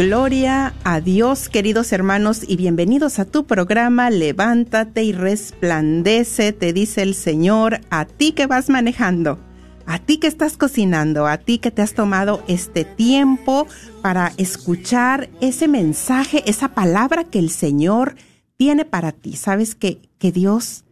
Gloria a Dios, queridos hermanos, y bienvenidos a tu programa Levántate y resplandece, te dice el Señor, a ti que vas manejando, a ti que estás cocinando, a ti que te has tomado este tiempo para escuchar ese mensaje, esa palabra que el Señor tiene para ti. Sabes que, que Dios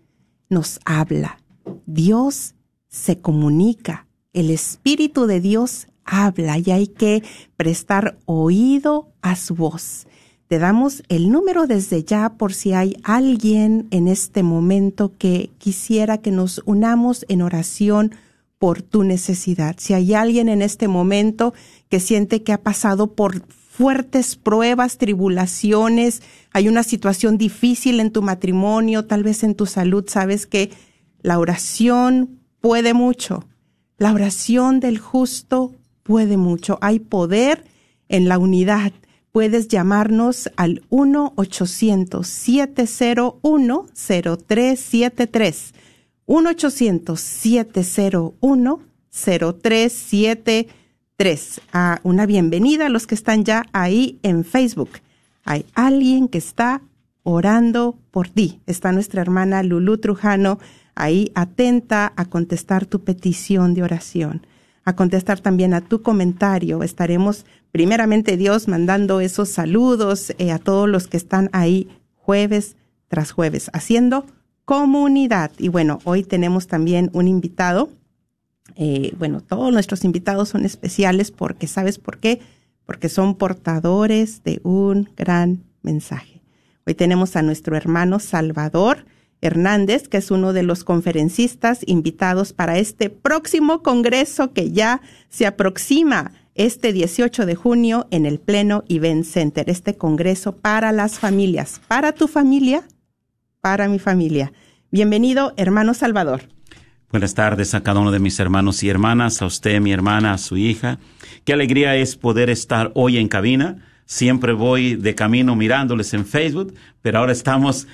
nos habla, Dios se comunica, el Espíritu de Dios habla y hay que prestar oído a su voz. Te damos el número desde ya por si hay alguien en este momento que quisiera que nos unamos en oración por tu necesidad. Si hay alguien en este momento que siente que ha pasado por fuertes pruebas, tribulaciones, hay una situación difícil en tu matrimonio, tal vez en tu salud, sabes que la oración puede mucho. La oración del justo puede mucho. Hay poder en la unidad. Puedes llamarnos al 1-800-701-0373. 1-800-701-0373. Ah, una bienvenida a los que están ya ahí en Facebook. Hay alguien que está orando por ti. Está nuestra hermana Lulu Trujano ahí atenta a contestar tu petición de oración a contestar también a tu comentario. Estaremos primeramente Dios mandando esos saludos eh, a todos los que están ahí jueves tras jueves haciendo comunidad. Y bueno, hoy tenemos también un invitado. Eh, bueno, todos nuestros invitados son especiales porque, ¿sabes por qué? Porque son portadores de un gran mensaje. Hoy tenemos a nuestro hermano Salvador. Hernández, que es uno de los conferencistas invitados para este próximo congreso que ya se aproxima este 18 de junio en el Pleno Event Center, este congreso para las familias, para tu familia, para mi familia. Bienvenido, hermano Salvador. Buenas tardes a cada uno de mis hermanos y hermanas, a usted, mi hermana, a su hija. Qué alegría es poder estar hoy en cabina. Siempre voy de camino mirándoles en Facebook, pero ahora estamos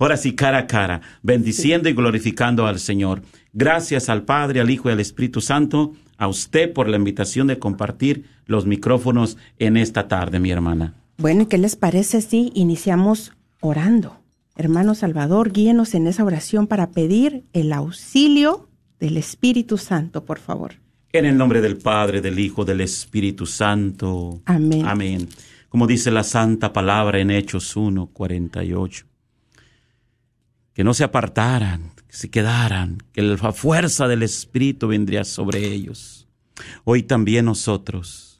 Ahora sí, cara a cara, bendiciendo y glorificando al Señor. Gracias al Padre, al Hijo y al Espíritu Santo, a usted por la invitación de compartir los micrófonos en esta tarde, mi hermana. Bueno, ¿y qué les parece si iniciamos orando? Hermano Salvador, guíenos en esa oración para pedir el auxilio del Espíritu Santo, por favor. En el nombre del Padre, del Hijo, del Espíritu Santo. Amén. Amén. Como dice la santa palabra en Hechos 1, 48 que no se apartaran, que se quedaran, que la fuerza del Espíritu vendría sobre ellos. Hoy también nosotros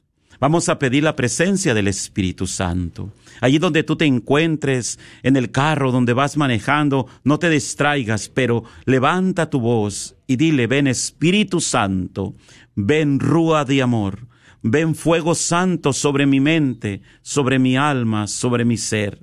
vamos a pedir la presencia del Espíritu Santo. Allí donde tú te encuentres, en el carro donde vas manejando, no te distraigas, pero levanta tu voz y dile, ven Espíritu Santo, ven rúa de amor, ven fuego santo sobre mi mente, sobre mi alma, sobre mi ser,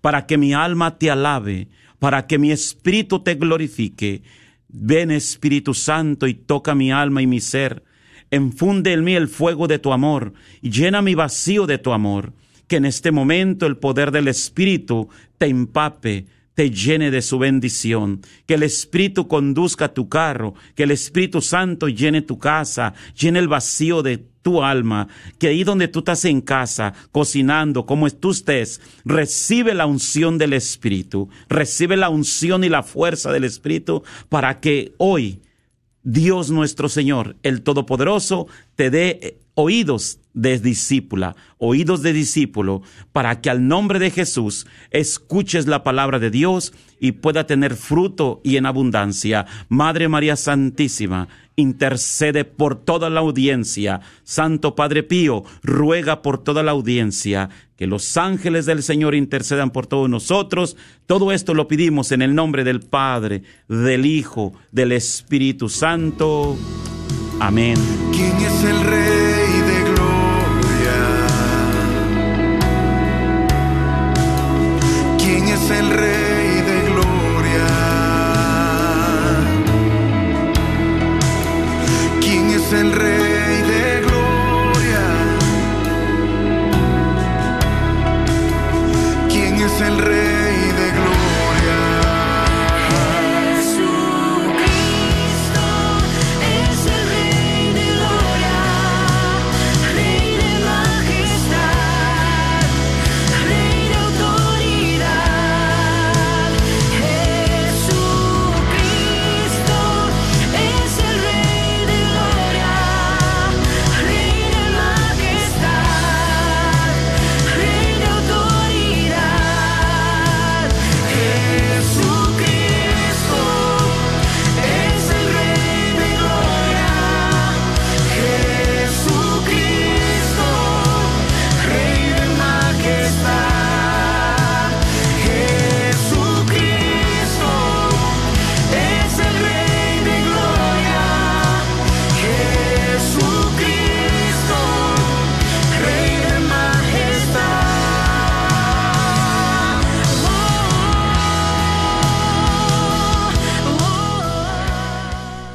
para que mi alma te alabe, para que mi espíritu te glorifique. Ven Espíritu Santo y toca mi alma y mi ser. Enfunde en mí el fuego de tu amor y llena mi vacío de tu amor. Que en este momento el poder del Espíritu te empape, te llene de su bendición, que el Espíritu conduzca tu carro, que el Espíritu Santo llene tu casa, llene el vacío de tu alma, que ahí donde tú estás en casa, cocinando, como tú recibe la unción del Espíritu, recibe la unción y la fuerza del Espíritu para que hoy Dios nuestro Señor, el Todopoderoso, te dé oídos, de discípula, oídos de discípulo, para que al nombre de Jesús escuches la palabra de Dios y pueda tener fruto y en abundancia. Madre María Santísima, intercede por toda la audiencia. Santo Padre Pío, ruega por toda la audiencia. Que los ángeles del Señor intercedan por todos nosotros. Todo esto lo pedimos en el nombre del Padre, del Hijo, del Espíritu Santo. Amén. ¿Quién es el Rey es el Rey de Gloria? ¿Quién es el Rey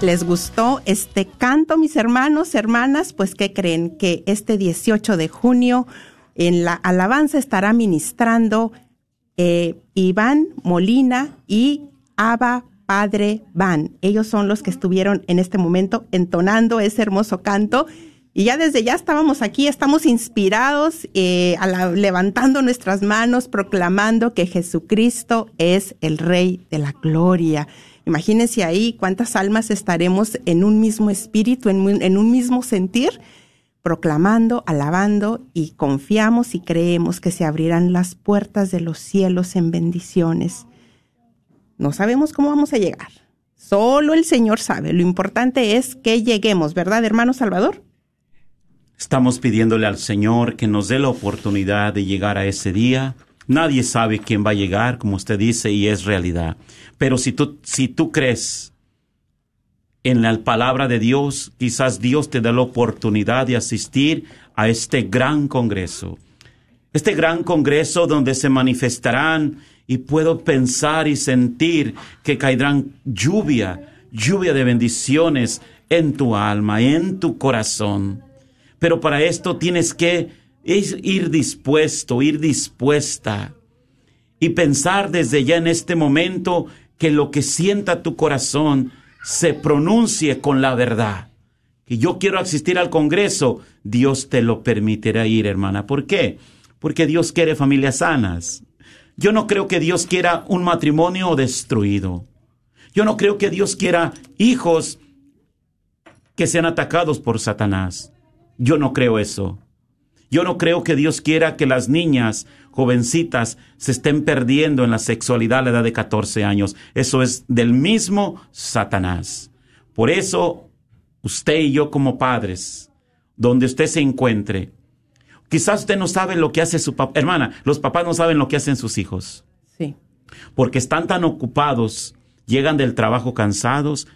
¿Les gustó este canto, mis hermanos, hermanas? Pues, ¿qué creen? Que este 18 de junio en la alabanza estará ministrando eh, Iván Molina y Abba Padre Van. Ellos son los que estuvieron en este momento entonando ese hermoso canto. Y ya desde ya estábamos aquí, estamos inspirados, eh, levantando nuestras manos, proclamando que Jesucristo es el Rey de la Gloria. Imagínense ahí cuántas almas estaremos en un mismo espíritu, en, en un mismo sentir, proclamando, alabando y confiamos y creemos que se abrirán las puertas de los cielos en bendiciones. No sabemos cómo vamos a llegar. Solo el Señor sabe. Lo importante es que lleguemos, ¿verdad, hermano Salvador? Estamos pidiéndole al Señor que nos dé la oportunidad de llegar a ese día. Nadie sabe quién va a llegar, como usted dice, y es realidad. Pero si tú, si tú crees en la palabra de Dios, quizás Dios te dé la oportunidad de asistir a este gran congreso. Este gran congreso donde se manifestarán y puedo pensar y sentir que caerán lluvia, lluvia de bendiciones en tu alma, en tu corazón. Pero para esto tienes que ir dispuesto, ir dispuesta y pensar desde ya en este momento que lo que sienta tu corazón se pronuncie con la verdad. Que yo quiero asistir al Congreso, Dios te lo permitirá ir, hermana. ¿Por qué? Porque Dios quiere familias sanas. Yo no creo que Dios quiera un matrimonio destruido. Yo no creo que Dios quiera hijos que sean atacados por Satanás. Yo no creo eso. Yo no creo que Dios quiera que las niñas jovencitas se estén perdiendo en la sexualidad a la edad de 14 años. Eso es del mismo Satanás. Por eso, usted y yo como padres, donde usted se encuentre, quizás usted no sabe lo que hace su papá. Hermana, los papás no saben lo que hacen sus hijos. Sí. Porque están tan ocupados, llegan del trabajo cansados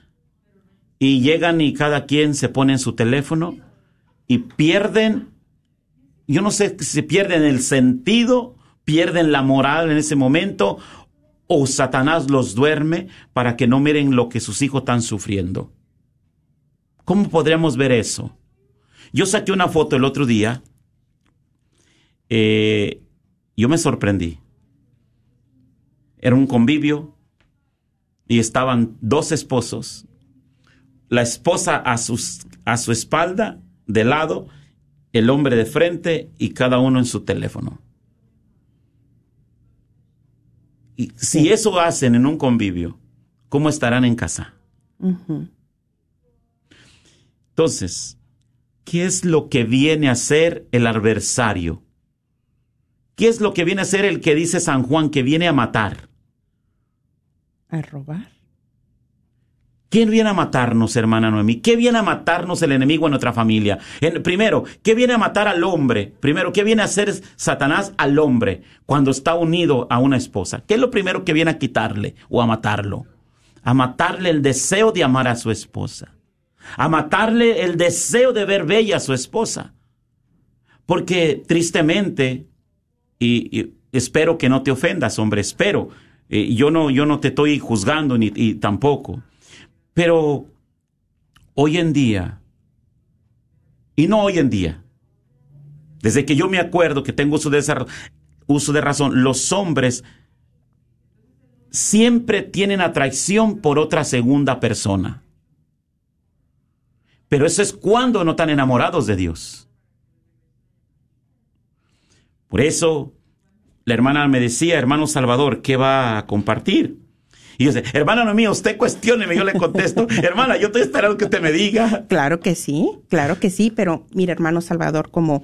y llegan y cada quien se pone en su teléfono y pierden, yo no sé si pierden el sentido, pierden la moral en ese momento o Satanás los duerme para que no miren lo que sus hijos están sufriendo. ¿Cómo podríamos ver eso? Yo saqué una foto el otro día. eh, yo me sorprendí. Era un convivio y estaban dos esposos. La esposa a, sus, a su espalda, de lado, el hombre de frente y cada uno en su teléfono. Y si eso hacen en un convivio, ¿cómo estarán en casa? Entonces, ¿qué es lo que viene a ser el adversario? ¿Qué es lo que viene a ser el que dice San Juan que viene a matar? A robar. ¿Quién viene a matarnos, hermana Noemí? ¿Qué viene a matarnos el enemigo en nuestra familia? En- primero, ¿qué viene a matar al hombre? Primero, ¿qué viene a hacer Satanás al hombre cuando está unido a una esposa? ¿Qué es lo primero que viene a quitarle o a matarlo? A matarle el deseo de amar a su esposa. A matarle el deseo de ver bella a su esposa. Porque tristemente, y, espero que no te ofendas, hombre, espero. Eh, yo, no, yo no te estoy juzgando ni tampoco. Pero hoy en día, y no hoy en día, desde que yo me acuerdo que tengo uso de, uso de razón, los hombres siempre tienen atracción por otra segunda persona. Pero eso es cuando no están enamorados de Dios. Por eso, la hermana me decía, hermano Salvador, ¿qué va a compartir? Y yo decía, hermana no mía, usted cuestióneme, yo le contesto, hermana, yo estoy esperando que usted me diga. Claro que sí, claro que sí, pero mira, hermano Salvador, como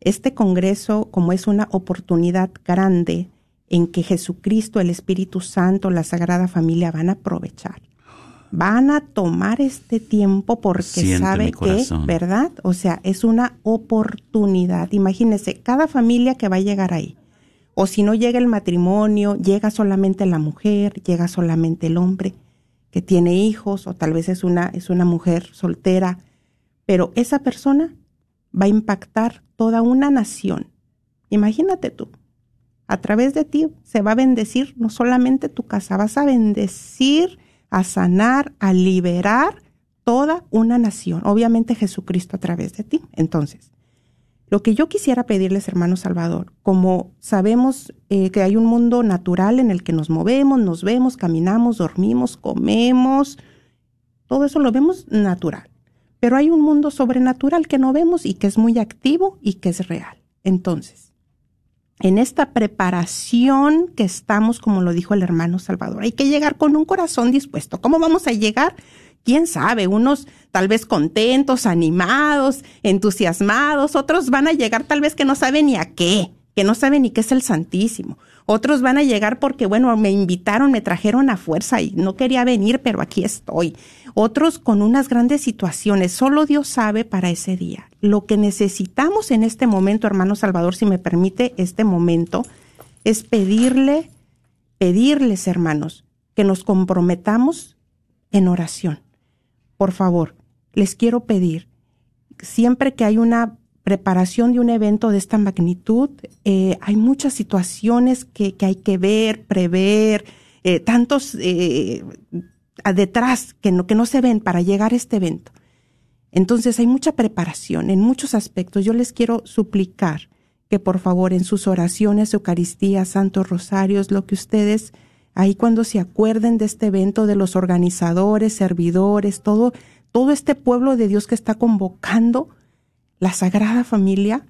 este Congreso, como es una oportunidad grande en que Jesucristo, el Espíritu Santo, la Sagrada Familia van a aprovechar. Van a tomar este tiempo porque Siente sabe que. ¿verdad? O sea, es una oportunidad. Imagínense, cada familia que va a llegar ahí. O si no llega el matrimonio, llega solamente la mujer, llega solamente el hombre que tiene hijos, o tal vez es una, es una mujer soltera, pero esa persona va a impactar toda una nación. Imagínate tú, a través de ti se va a bendecir no solamente tu casa, vas a bendecir, a sanar, a liberar toda una nación. Obviamente Jesucristo a través de ti. Entonces, lo que yo quisiera pedirles, hermano Salvador, como sabemos eh, que hay un mundo natural en el que nos movemos, nos vemos, caminamos, dormimos, comemos, todo eso lo vemos natural. Pero hay un mundo sobrenatural que no vemos y que es muy activo y que es real. Entonces, en esta preparación que estamos, como lo dijo el hermano Salvador, hay que llegar con un corazón dispuesto. ¿Cómo vamos a llegar? Quién sabe, unos tal vez contentos, animados, entusiasmados, otros van a llegar tal vez que no saben ni a qué, que no saben ni qué es el Santísimo. Otros van a llegar porque, bueno, me invitaron, me trajeron a fuerza y no quería venir, pero aquí estoy. Otros con unas grandes situaciones. Solo Dios sabe para ese día. Lo que necesitamos en este momento, hermano Salvador, si me permite este momento, es pedirle, pedirles, hermanos, que nos comprometamos en oración. Por favor, les quiero pedir, siempre que hay una preparación de un evento de esta magnitud, eh, hay muchas situaciones que, hay que ver, prever, eh, tantos eh, detrás que no, que no se ven para llegar a este evento. Entonces hay mucha preparación en muchos aspectos. Yo les quiero suplicar que por favor en sus oraciones, Eucaristía, Santos Rosarios, lo que ustedes ahí cuando se acuerden de este evento, de los organizadores, servidores, todo, todo este pueblo de Dios que está convocando la Sagrada Familia,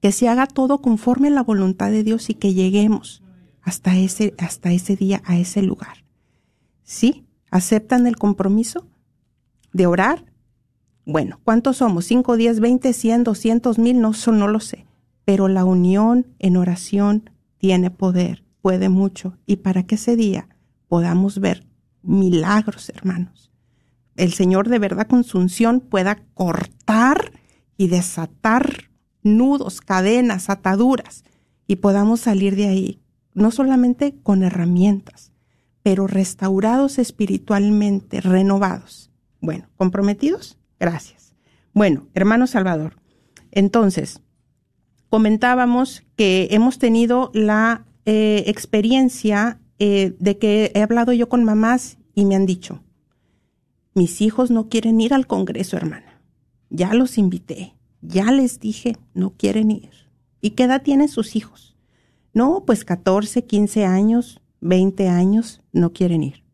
que se haga todo conforme a la voluntad de Dios y que lleguemos hasta ese, hasta ese día, a ese lugar. ¿Sí? ¿Aceptan el compromiso de orar? Bueno, ¿cuántos somos? ¿Cinco, diez, veinte, cien, doscientos mil? No, no lo sé. Pero la unión en oración tiene poder puede mucho y para que ese día podamos ver milagros, hermanos. El Señor de verdad con su unción pueda cortar y desatar nudos, cadenas, ataduras y podamos salir de ahí, no solamente con herramientas, pero restaurados espiritualmente, renovados. Bueno, ¿comprometidos? Gracias. Bueno, hermano Salvador, entonces, comentábamos que hemos tenido la eh, experiencia eh, de que he hablado yo con mamás y me han dicho, mis hijos no quieren ir al Congreso, hermana. Ya los invité, ya les dije, no quieren ir. ¿Y qué edad tienen sus hijos? No, pues 14, 15 años, 20 años, no quieren ir.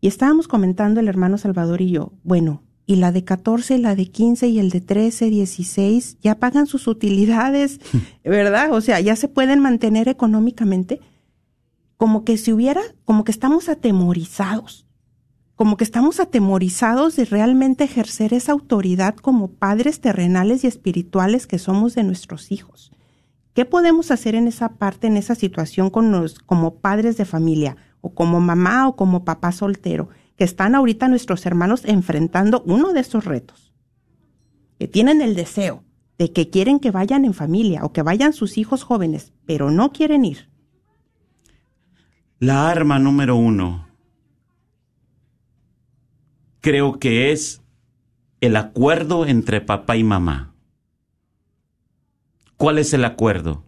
Y estábamos comentando el hermano Salvador y yo, bueno, y la de 14, la de 15 y el de 13, 16 ya pagan sus utilidades, ¿verdad? O sea, ya se pueden mantener económicamente. Como que si hubiera, como que estamos atemorizados, como que estamos atemorizados de realmente ejercer esa autoridad como padres terrenales y espirituales que somos de nuestros hijos. ¿Qué podemos hacer en esa parte, en esa situación con los, como padres de familia o como mamá o como papá soltero, que están ahorita nuestros hermanos enfrentando uno de estos retos? Que tienen el deseo de que quieren que vayan en familia o que vayan sus hijos jóvenes, pero no quieren ir. La arma número uno creo que es el acuerdo entre papá y mamá. ¿Cuál es el acuerdo?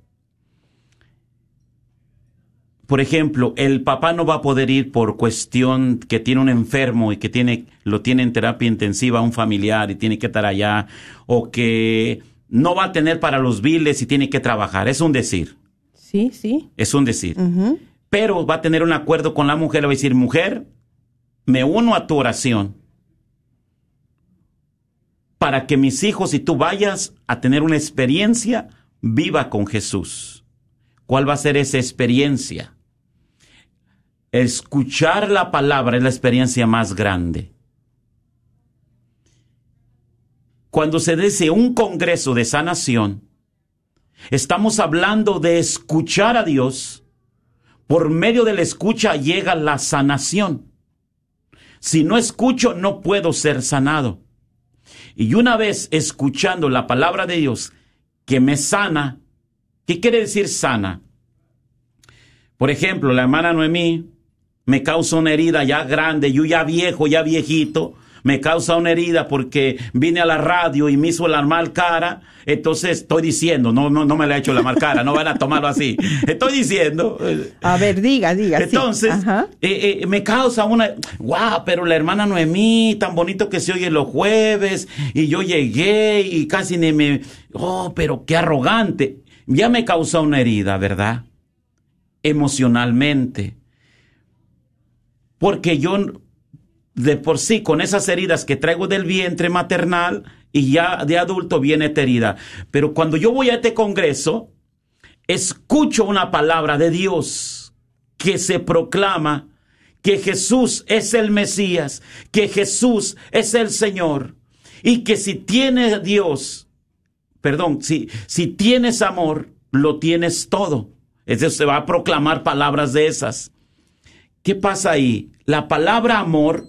Por ejemplo, el papá no va a poder ir por cuestión que tiene un enfermo y que tiene, lo tiene en terapia intensiva un familiar y tiene que estar allá, o que no va a tener para los biles y tiene que trabajar. Es un decir. Sí, sí. Es un decir. Pero va a tener un acuerdo con la mujer, le va a decir, mujer, me uno a tu oración para que mis hijos y tú vayas a tener una experiencia viva con Jesús. ¿Cuál va a ser esa experiencia? Escuchar la palabra es la experiencia más grande. Cuando se dice un congreso de sanación, estamos hablando de escuchar a Dios. Por medio de la escucha llega la sanación. Si no escucho, no puedo ser sanado. Y una vez escuchando la palabra de Dios que me sana, ¿qué quiere decir sana? Por ejemplo, la hermana Noemí me causa una herida ya grande, yo ya viejo, ya viejito, me causa una herida porque vine a la radio y me hizo la mal cara, entonces estoy diciendo, no, no, no me la he hecho la mal cara, no van a tomarlo así. Estoy diciendo, eh, A ver, diga, diga. entonces, eh, eh, me causa una, guau, pero la hermana Noemí, tan bonito que se oye los jueves, y yo llegué y casi ni me, oh, pero qué arrogante. Ya me causa una herida, ¿verdad? Emocionalmente. Porque yo, de por sí, con esas heridas que traigo del vientre maternal y ya de adulto viene esta herida. Pero cuando yo voy a este congreso, escucho una palabra de Dios que se proclama que Jesús es el Mesías, que Jesús es el Señor y que si tienes Dios, perdón, si, si tienes amor, lo tienes todo. Es decir, se va a proclamar palabras de esas. ¿Qué pasa ahí? La palabra amor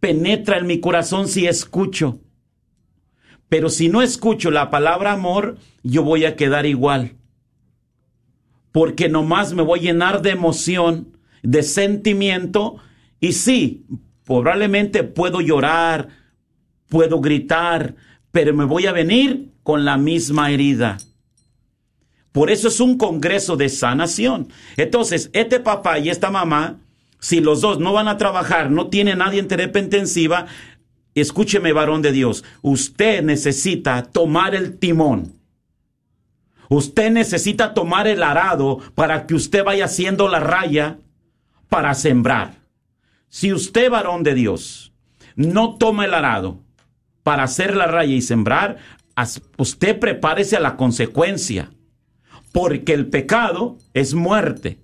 penetra en mi corazón si escucho. Pero si no escucho la palabra amor, yo voy a quedar igual porque nomás me voy a llenar de emoción, de sentimiento, y sí, probablemente puedo llorar, puedo gritar, pero me voy a venir con la misma herida. Por eso es un congreso de sanación. Entonces, este papá y esta mamá, si los dos no van a trabajar, no tiene nadie en terapia intensiva, escúcheme, varón de Dios, usted necesita tomar el timón. Usted necesita tomar el arado para que usted vaya haciendo la raya para sembrar. Si usted, varón de Dios, no toma el arado para hacer la raya y sembrar, usted prepárese a la consecuencia, porque el pecado es muerte.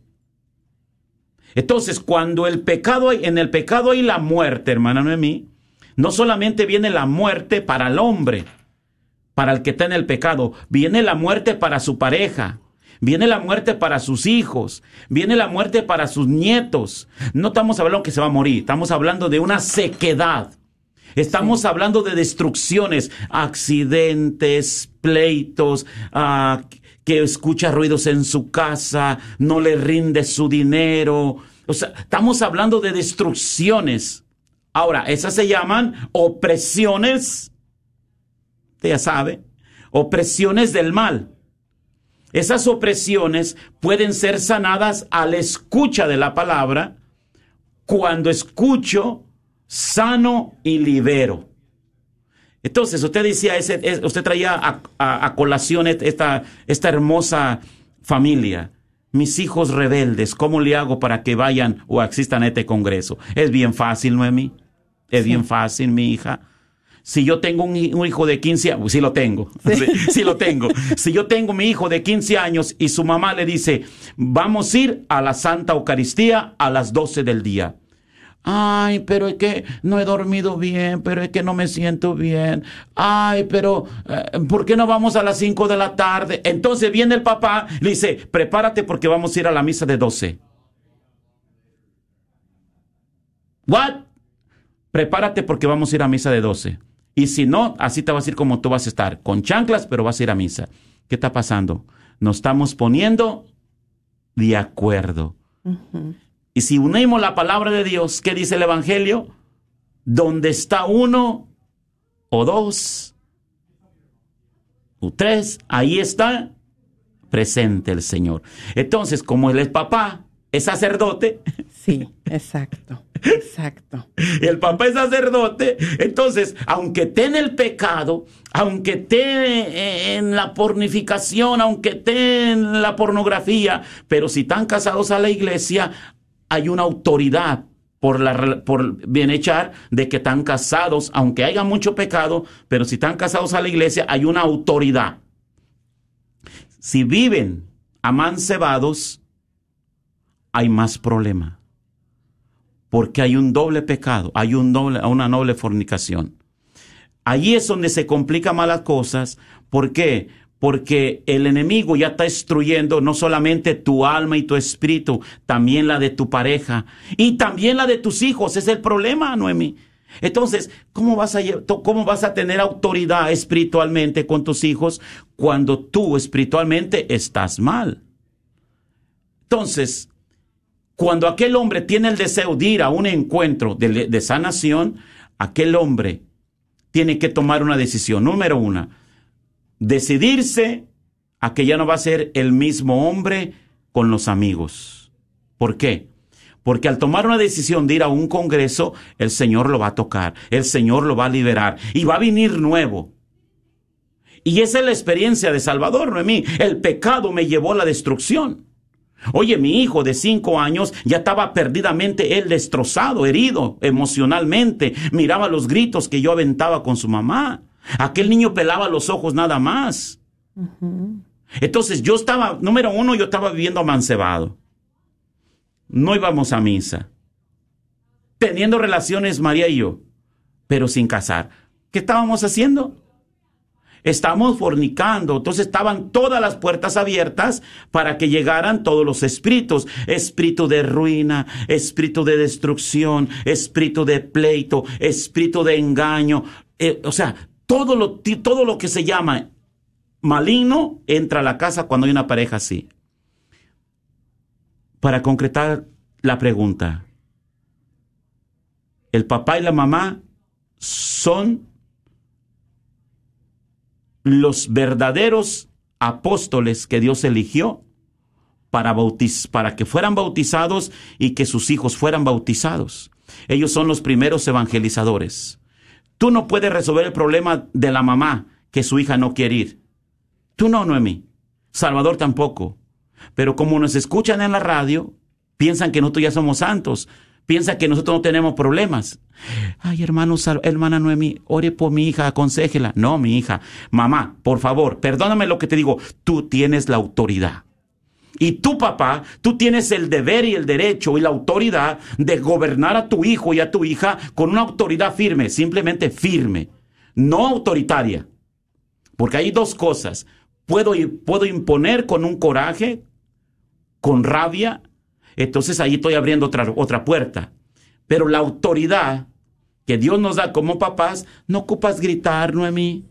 Entonces, cuando el pecado hay, en el pecado hay la muerte, hermana Noemí, no solamente viene la muerte para el hombre, para el que está en el pecado, viene la muerte para su pareja, viene la muerte para sus hijos, viene la muerte para sus nietos. No estamos hablando que se va a morir, estamos hablando de una sequedad. Estamos hablando de destrucciones, accidentes, pleitos, ah, que escucha ruidos en su casa, no le rinde su dinero. O sea, estamos hablando de destrucciones. Ahora, esas se llaman opresiones usted ya sabe, opresiones del mal. Esas opresiones pueden ser sanadas al escucha de la palabra, cuando escucho, sano y libero. Entonces, usted decía, ese, es- usted traía a, a- a colación esta, esta hermosa familia. Mis hijos rebeldes, ¿cómo le hago para que vayan o asistan a este congreso? Es bien fácil, Noemi. Es bien fácil, mi hija. Si yo tengo un, hi- un hijo de 15 años, sí lo tengo, sí. sí lo tengo. Si yo tengo mi hijo de 15 años y su mamá le dice, vamos a ir a la Santa Eucaristía a las 12 del día. Ay, pero es que no he dormido bien, pero es que no me siento bien. Ay, pero eh, ¿por qué no vamos a las 5 de la tarde? Entonces viene el papá, le dice, prepárate porque vamos a ir a la misa de 12. ¿What? Prepárate porque vamos a ir a misa de 12. Y si no, así te vas a ir como tú vas a estar, con chanclas, pero vas a ir a misa. ¿Qué está pasando? Nos estamos poniendo de acuerdo. Y si unimos la palabra de Dios, ¿qué dice el Evangelio? Donde está uno o dos o tres, ahí está presente el Señor. Entonces, como él es papá, es sacerdote, Sí, exacto, exacto. y el papá es sacerdote, entonces, aunque esté en el pecado, aunque esté en la pornificación, aunque esté en la pornografía, pero si están casados a la iglesia, hay una autoridad por, la, por bienhechar de que están casados, aunque haya mucho pecado, pero si están casados a la iglesia, hay una autoridad. Si viven amancebados, hay más problema porque hay un doble pecado, hay una doble fornicación. Allí es donde se complican más las cosas. ¿Por qué? Porque el enemigo ya está destruyendo no solamente tu alma y tu espíritu, también la de tu pareja y también la de tus hijos. Es el problema, Noemi. Entonces, ¿cómo vas, a, ¿cómo vas a tener autoridad espiritualmente con tus hijos cuando tú espiritualmente estás mal? Entonces, cuando aquel hombre tiene el deseo de ir a un encuentro de sanación, aquel hombre tiene que tomar una decisión. Número uno, decidirse a que ya no va a ser el mismo hombre con los amigos. ¿Por qué? Porque al tomar una decisión de ir a un congreso, el Señor lo va a tocar, el Señor lo va a liberar y va a venir nuevo. Y esa es la experiencia de Salvador, Noemí. El pecado me llevó a la destrucción. Oye, mi hijo de cinco años ya estaba perdidamente él destrozado, herido emocionalmente. Miraba los gritos que yo aventaba con su mamá. Aquel niño pelaba los ojos nada más. Entonces yo estaba, número uno, yo estaba viviendo amancebado. No íbamos a misa. Teniendo relaciones María y yo, pero sin casar. ¿Qué estábamos haciendo? Estamos fornicando. Entonces estaban todas las puertas abiertas para que llegaran todos los espíritus. Espíritu de ruina, espíritu de destrucción, espíritu de pleito, espíritu de engaño. Eh, o sea, todo lo, todo lo que se llama maligno entra a la casa cuando hay una pareja así. Para concretar la pregunta, el papá y la mamá son los verdaderos apóstoles que Dios eligió para, bautiz- para que fueran bautizados y que sus hijos fueran bautizados. Ellos son los primeros evangelizadores. Tú no puedes resolver el problema de la mamá que su hija no quiere ir. Tú no, Noemí. Salvador tampoco. Pero como nos escuchan en la radio, piensan que nosotros ya somos santos. Piensan que nosotros no tenemos problemas. Ay, hermano, hermana Noemí, ore por mi hija, aconsejela. No, mi hija. Mamá, por favor, perdóname lo que te digo. Tú tienes la autoridad. Y tú, papá, tú tienes el deber y el derecho y la autoridad de gobernar a tu hijo y a tu hija con una autoridad firme, simplemente firme, no autoritaria. Porque hay dos cosas. Puedo, puedo imponer con un coraje, con rabia, entonces ahí estoy abriendo otra, otra puerta. Pero la autoridad que Dios nos da como papás, no ocupas gritar, Noemí.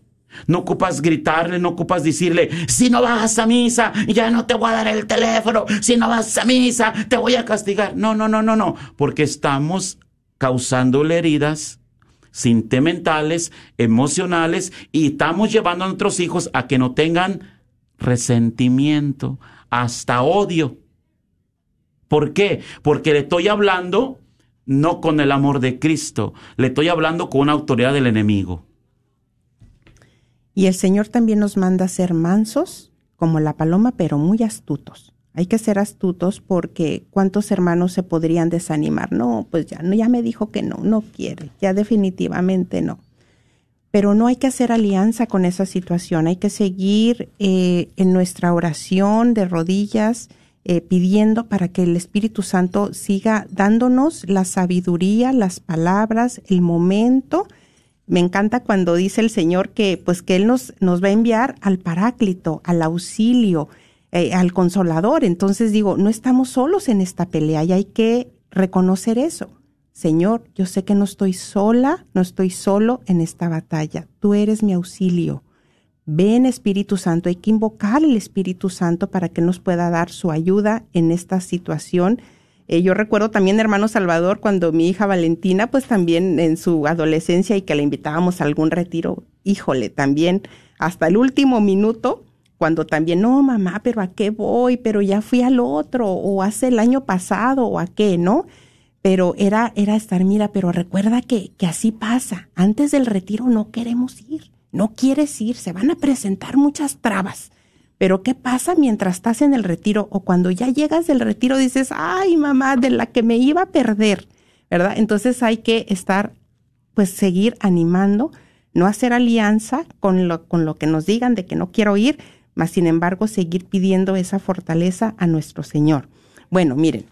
No ocupas gritarle, no ocupas decirle, si no vas a misa, ya no te voy a dar el teléfono, si no vas a misa, te voy a castigar. No, no, no, no, no, porque estamos causándole heridas sentimentales, emocionales, y estamos llevando a nuestros hijos a que no tengan resentimiento, hasta odio. ¿Por qué? Porque le estoy hablando no con el amor de Cristo, le estoy hablando con una autoridad del enemigo. Y el Señor también nos manda a ser mansos como la paloma, pero muy astutos. Hay que ser astutos porque cuántos hermanos se podrían desanimar. No, pues ya, no, ya me dijo que no, no quiere, ya definitivamente no. Pero no hay que hacer alianza con esa situación, hay que seguir eh, en nuestra oración de rodillas, eh, pidiendo para que el Espíritu Santo siga dándonos la sabiduría, las palabras, el momento. Me encanta cuando dice el Señor que pues que Él nos, nos va a enviar al paráclito, al auxilio, eh, al consolador. Entonces digo, no estamos solos en esta pelea y hay que reconocer eso. Señor, yo sé que no estoy sola, no estoy solo en esta batalla. Tú eres mi auxilio. Ven Espíritu Santo, hay que invocar al Espíritu Santo para que nos pueda dar su ayuda en esta situación. Eh, yo recuerdo también, hermano Salvador, cuando mi hija Valentina, pues también en su adolescencia y que la invitábamos a algún retiro, híjole, también hasta el último minuto, cuando también, no, mamá, pero ¿a qué voy? Pero ya fui al otro, o hace el año pasado, o a qué, ¿no? pero era, era estar, mira, pero recuerda que, que así pasa. Antes del retiro no queremos ir, no quieres ir, se van a presentar muchas trabas. Pero ¿qué pasa mientras estás en el retiro o cuando ya llegas del retiro dices, ay mamá, de la que me iba a perder, ¿verdad? Entonces hay que estar, pues seguir animando, no hacer alianza con lo, con lo que nos digan de que no quiero ir, mas sin embargo seguir pidiendo esa fortaleza a nuestro Señor. Bueno, miren,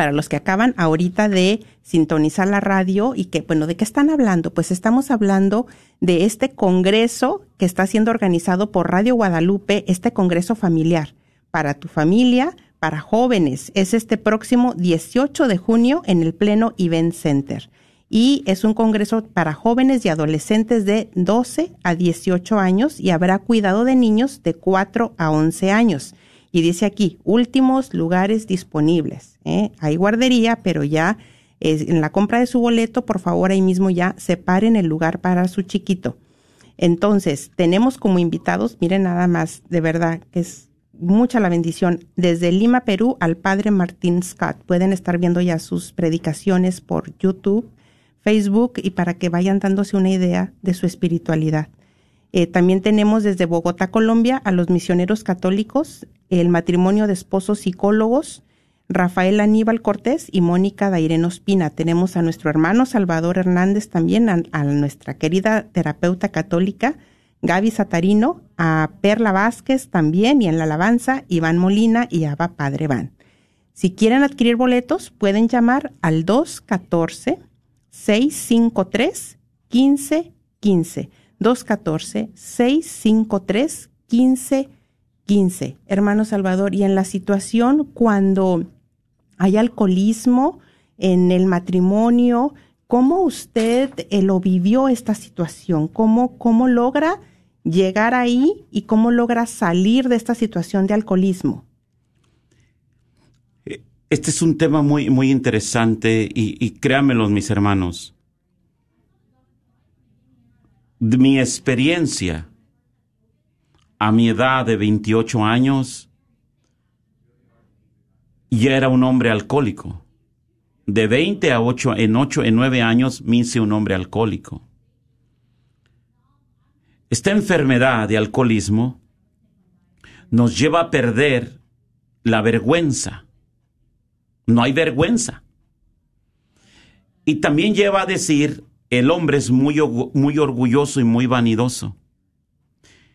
para los que acaban ahorita de sintonizar la radio y que, bueno, ¿de qué están hablando? Pues estamos hablando de este congreso que está siendo organizado por Radio Guadalupe, este congreso familiar para tu familia, para jóvenes. Es este próximo 18 de junio en el Pleno Event Center. Y es un congreso para jóvenes y adolescentes de 12 a 18 años y habrá cuidado de niños de 4 a 11 años. Y dice aquí, últimos lugares disponibles. ¿eh? Hay guardería, pero ya es, en la compra de su boleto, por favor, ahí mismo ya separen el lugar para su chiquito. Entonces, tenemos como invitados, miren nada más, de verdad, que es mucha la bendición, desde Lima, Perú, al padre Martín Scott. Pueden estar viendo ya sus predicaciones por YouTube, Facebook, y para que vayan dándose una idea de su espiritualidad. Eh, también tenemos desde Bogotá, Colombia, a los misioneros católicos, el matrimonio de esposos psicólogos, Rafael Aníbal Cortés y Mónica Daireno Espina. Tenemos a nuestro hermano Salvador Hernández también, a, nuestra querida terapeuta católica Gaby Satarino, a Perla Vázquez también y en la alabanza Iván Molina y Abba Padre Van. Si quieren adquirir boletos, pueden llamar al 214-653-1515. 214-653-1515. Hermano Salvador, y en la situación cuando hay alcoholismo en el matrimonio, ¿cómo usted eh, lo vivió esta situación? ¿Cómo, ¿Cómo logra llegar ahí y cómo logra salir de esta situación de alcoholismo? Este es un tema muy, muy interesante y, y mis hermanos de mi experiencia a mi edad de 28 años, ya era un hombre alcohólico. De 20 a 8, en 8, en 9 años me hice un hombre alcohólico. Esta enfermedad de alcoholismo nos lleva a perder la vergüenza. No hay vergüenza. Y también lleva a decir, el hombre es muy, muy orgulloso y muy vanidoso.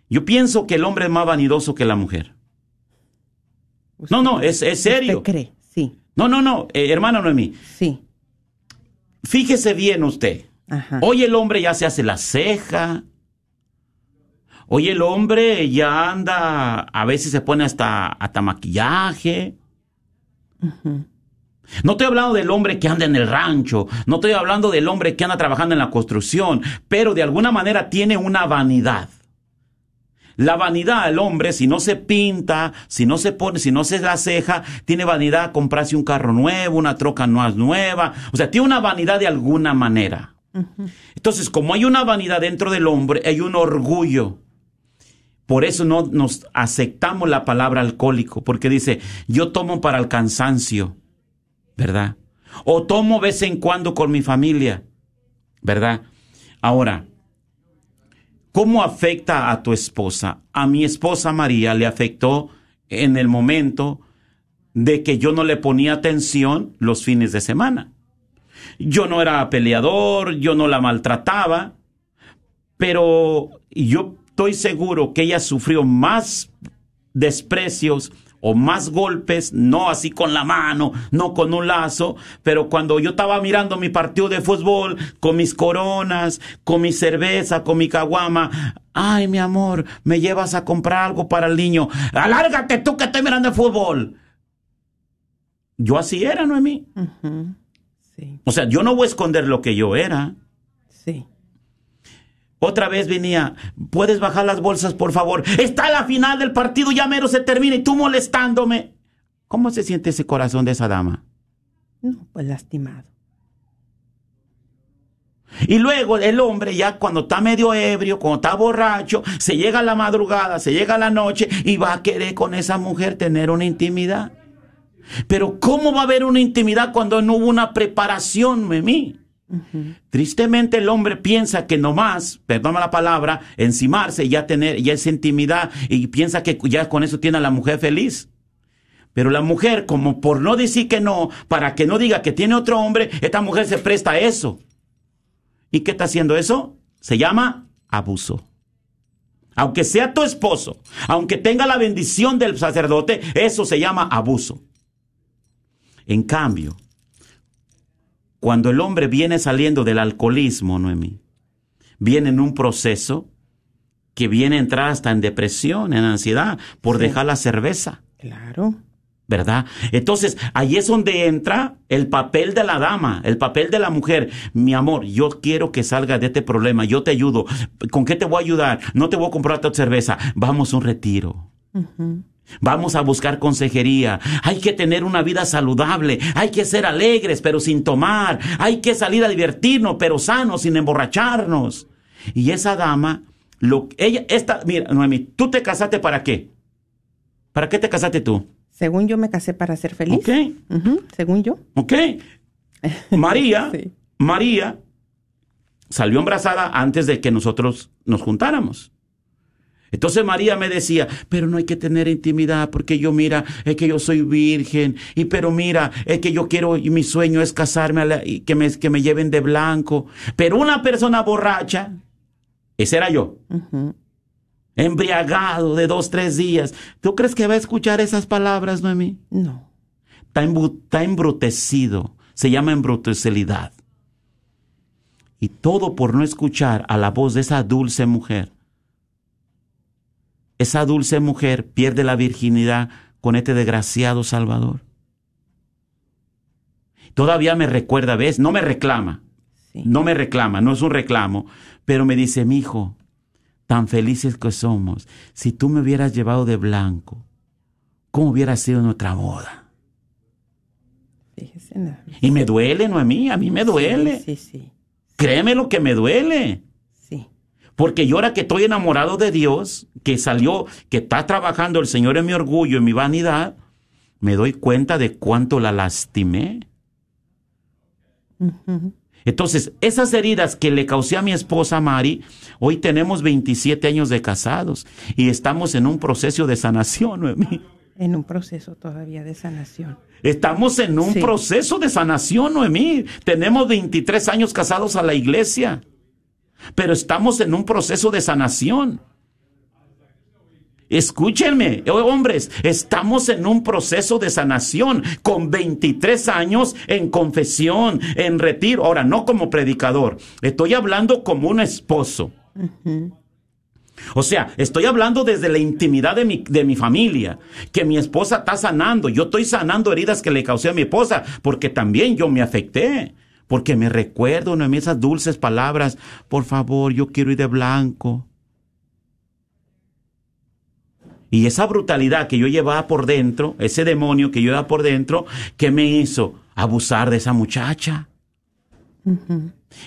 Yo pienso que el hombre es más vanidoso que la mujer. no, no, es, es serio. ¿Usted cree? Sí. No, no, no, eh, hermana Noemí. Sí. Fíjese bien usted. Ajá. Hoy el hombre ya se hace la ceja. Hoy el hombre ya anda, a veces se pone hasta, hasta maquillaje. No estoy hablando del hombre que anda en el rancho, no estoy hablando del hombre que anda trabajando en la construcción, pero de alguna manera tiene una vanidad. La vanidad el hombre, si no se pinta, si no se pone, si no se la ceja, tiene vanidad comprarse un carro nuevo, una troca más nueva. O sea, tiene una vanidad de alguna manera. Entonces, como hay una vanidad dentro del hombre, hay un orgullo. Por eso no nos aceptamos la palabra alcohólico, porque dice, yo tomo para el cansancio, ¿verdad? O tomo vez en cuando con mi familia, ¿verdad? Ahora, ¿cómo afecta a tu esposa? A mi esposa María le afectó en el momento de que yo no le ponía atención los fines de semana. Yo no era peleador, yo no la maltrataba, pero yo estoy seguro que ella sufrió más desprecios o más golpes, no así con la mano, no con un lazo, pero cuando yo estaba mirando mi partido de fútbol, con mis coronas, con mi cerveza, con mi caguama, ay mi amor, me llevas a comprar algo para el niño, alárgate tú que estoy mirando el fútbol. Yo así era, Noemí. Ujú. Sí, O sea, yo no voy a esconder lo que yo era. sí. Otra vez venía, ¿puedes bajar las bolsas, por favor? Está la final del partido, ya mero se termina y tú molestándome. ¿Cómo se siente ese corazón de esa dama? No, pues lastimado. Y luego el hombre ya cuando está medio ebrio, cuando está borracho, se llega a la madrugada, se llega a la noche y va a querer con esa mujer tener una intimidad. Pero ¿cómo va a haber una intimidad cuando no hubo una preparación, Memí? Tristemente el hombre piensa que nomás, perdóname la palabra, encimarse y ya tener ya esa intimidad y piensa que ya con eso tiene a la mujer feliz. Pero la mujer, como por no decir que no, para que no diga que tiene otro hombre, esta mujer se presta a eso. ¿Y qué está haciendo eso? Se llama abuso. Aunque sea tu esposo, aunque tenga la bendición del sacerdote, eso se llama abuso. En cambio, cuando el hombre viene saliendo del alcoholismo, Noemí, viene en un proceso que viene a entrar hasta en depresión, en ansiedad, por Sí. dejar la cerveza. Claro. ¿verdad? Entonces, ahí es donde entra el papel de la dama, el papel de la mujer. Mi amor, yo quiero que salgas de este problema, yo te ayudo. ¿Con qué te voy a ayudar? No te voy a comprar tu cerveza. Vamos a un retiro. Vamos a buscar consejería. Hay que tener una vida saludable. Hay que ser alegres, pero sin tomar. Hay que salir a divertirnos, pero sanos, sin emborracharnos. Y esa dama, lo, ella, esta, mira, Noemi, ¿tú te casaste para qué? ¿Para qué te casaste tú? Según yo me casé para ser feliz. ¿Ok? Según yo. ¿Ok? María, Sí. María salió embarazada antes de que nosotros nos juntáramos. Entonces María me decía, pero no hay que tener intimidad porque yo mira, es que yo soy virgen y pero mira, es que yo quiero y mi sueño es casarme a la- y que me, que me lleven de blanco. Pero una persona borracha, ese era yo, embriagado de dos, tres días. ¿Tú crees que va a escuchar esas palabras, Noemí? No. está, está embrutecido, se llama embrutecelidad. Y todo por no escuchar a la voz de esa dulce mujer. Esa dulce mujer pierde la virginidad con este desgraciado Salvador. Todavía me recuerda, ¿ves? No me reclama, Sí. no me reclama, no es un reclamo, pero me dice, mi hijo, tan felices que somos, si tú me hubieras llevado de blanco, ¿cómo hubiera sido nuestra boda? Fíjese. Y me duele, Noemí, a mí me duele. Sí, sí, sí. Créeme lo que me duele. Porque yo ahora que estoy enamorado de Dios, que salió, que está trabajando el Señor en mi orgullo, en mi vanidad, me doy cuenta de cuánto la lastimé. Entonces, esas heridas que le causé a mi esposa Mari, hoy tenemos 27 años de casados y estamos en un proceso de sanación, Noemí. En un proceso todavía de sanación. Estamos en un Sí. proceso de sanación, Noemí. Tenemos 23 años casados a la iglesia, pero estamos en un proceso de sanación. Escúchenme, oh, hombres, estamos en un proceso de sanación con 23 años en confesión, en retiro. Ahora, no como predicador, estoy hablando como un esposo. O sea, estoy hablando desde la intimidad de mi, de mi familia, que mi esposa está sanando. Yo estoy sanando heridas que le causé a mi esposa, porque también yo me afecté. Porque me recuerdo, Noemí, esas dulces palabras, por favor, yo quiero ir de blanco. Y esa brutalidad que yo llevaba por dentro, ese demonio que yo llevaba por dentro, ¿qué me hizo? Abusar de esa muchacha.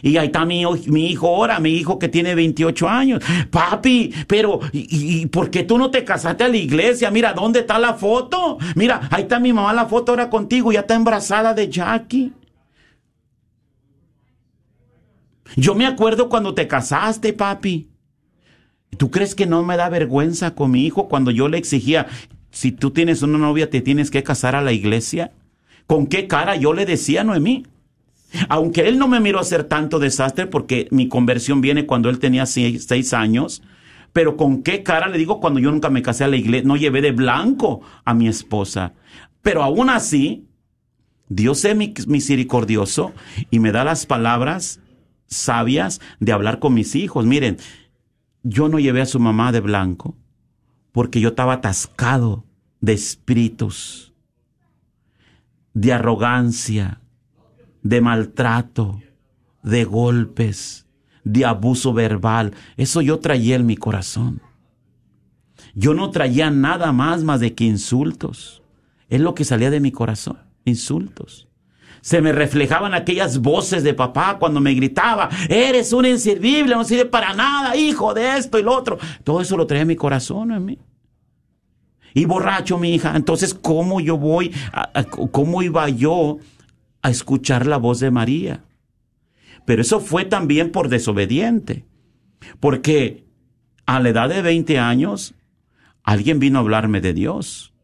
Y ahí está mi, mi hijo ahora, mi hijo que tiene 28 años. Papi, pero ¿y, y por qué tú no te casaste a la iglesia? Mira, ¿dónde está la foto? Mira, ahí está mi mamá la foto ahora contigo, ya está embarazada de Jackie. Yo me acuerdo cuando te casaste, papi. ¿Tú crees que no me da vergüenza con mi hijo cuando yo le exigía, si tú tienes una novia, te tienes que casar a la iglesia? ¿Con qué cara yo le decía, Noemí? Aunque él no me miró hacer tanto desastre porque mi conversión viene cuando él tenía seis, seis años, Pero con qué cara le digo cuando yo nunca me casé a la iglesia, no llevé de blanco a mi esposa. Pero aún así, Dios es mi- misericordioso y me da las palabras sabias de hablar con mis hijos. Miren, yo no llevé a su mamá de blanco porque yo estaba atascado de espíritus, de arrogancia, de maltrato, de golpes, de abuso verbal. Eso yo traía en mi corazón. Yo no traía nada más más de que insultos. Es lo que salía de mi corazón, insultos. Se me reflejaban aquellas voces de papá cuando me gritaba, eres un inservible, no sirve para nada, hijo de esto y lo otro. Todo eso lo traía en mi corazón en mí. Y borracho, mi hija. Entonces, ¿cómo yo voy, cómo iba yo a escuchar la voz de María? Pero eso fue también por desobediente. Porque a la edad de 20 años, alguien vino a hablarme de Dios.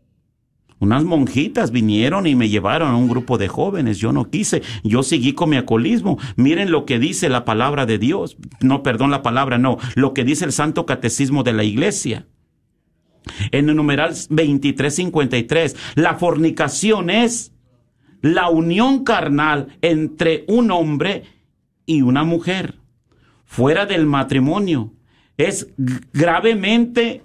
Unas monjitas vinieron y me llevaron a un grupo de jóvenes. Yo no quise. Yo seguí con mi alcoholismo. Miren lo que dice la palabra de Dios. No, perdón, la palabra no. Lo que dice el Santo Catecismo de la Iglesia. En el numeral 2353, la fornicación es la unión carnal entre un hombre y una mujer, fuera del matrimonio. Es gravemente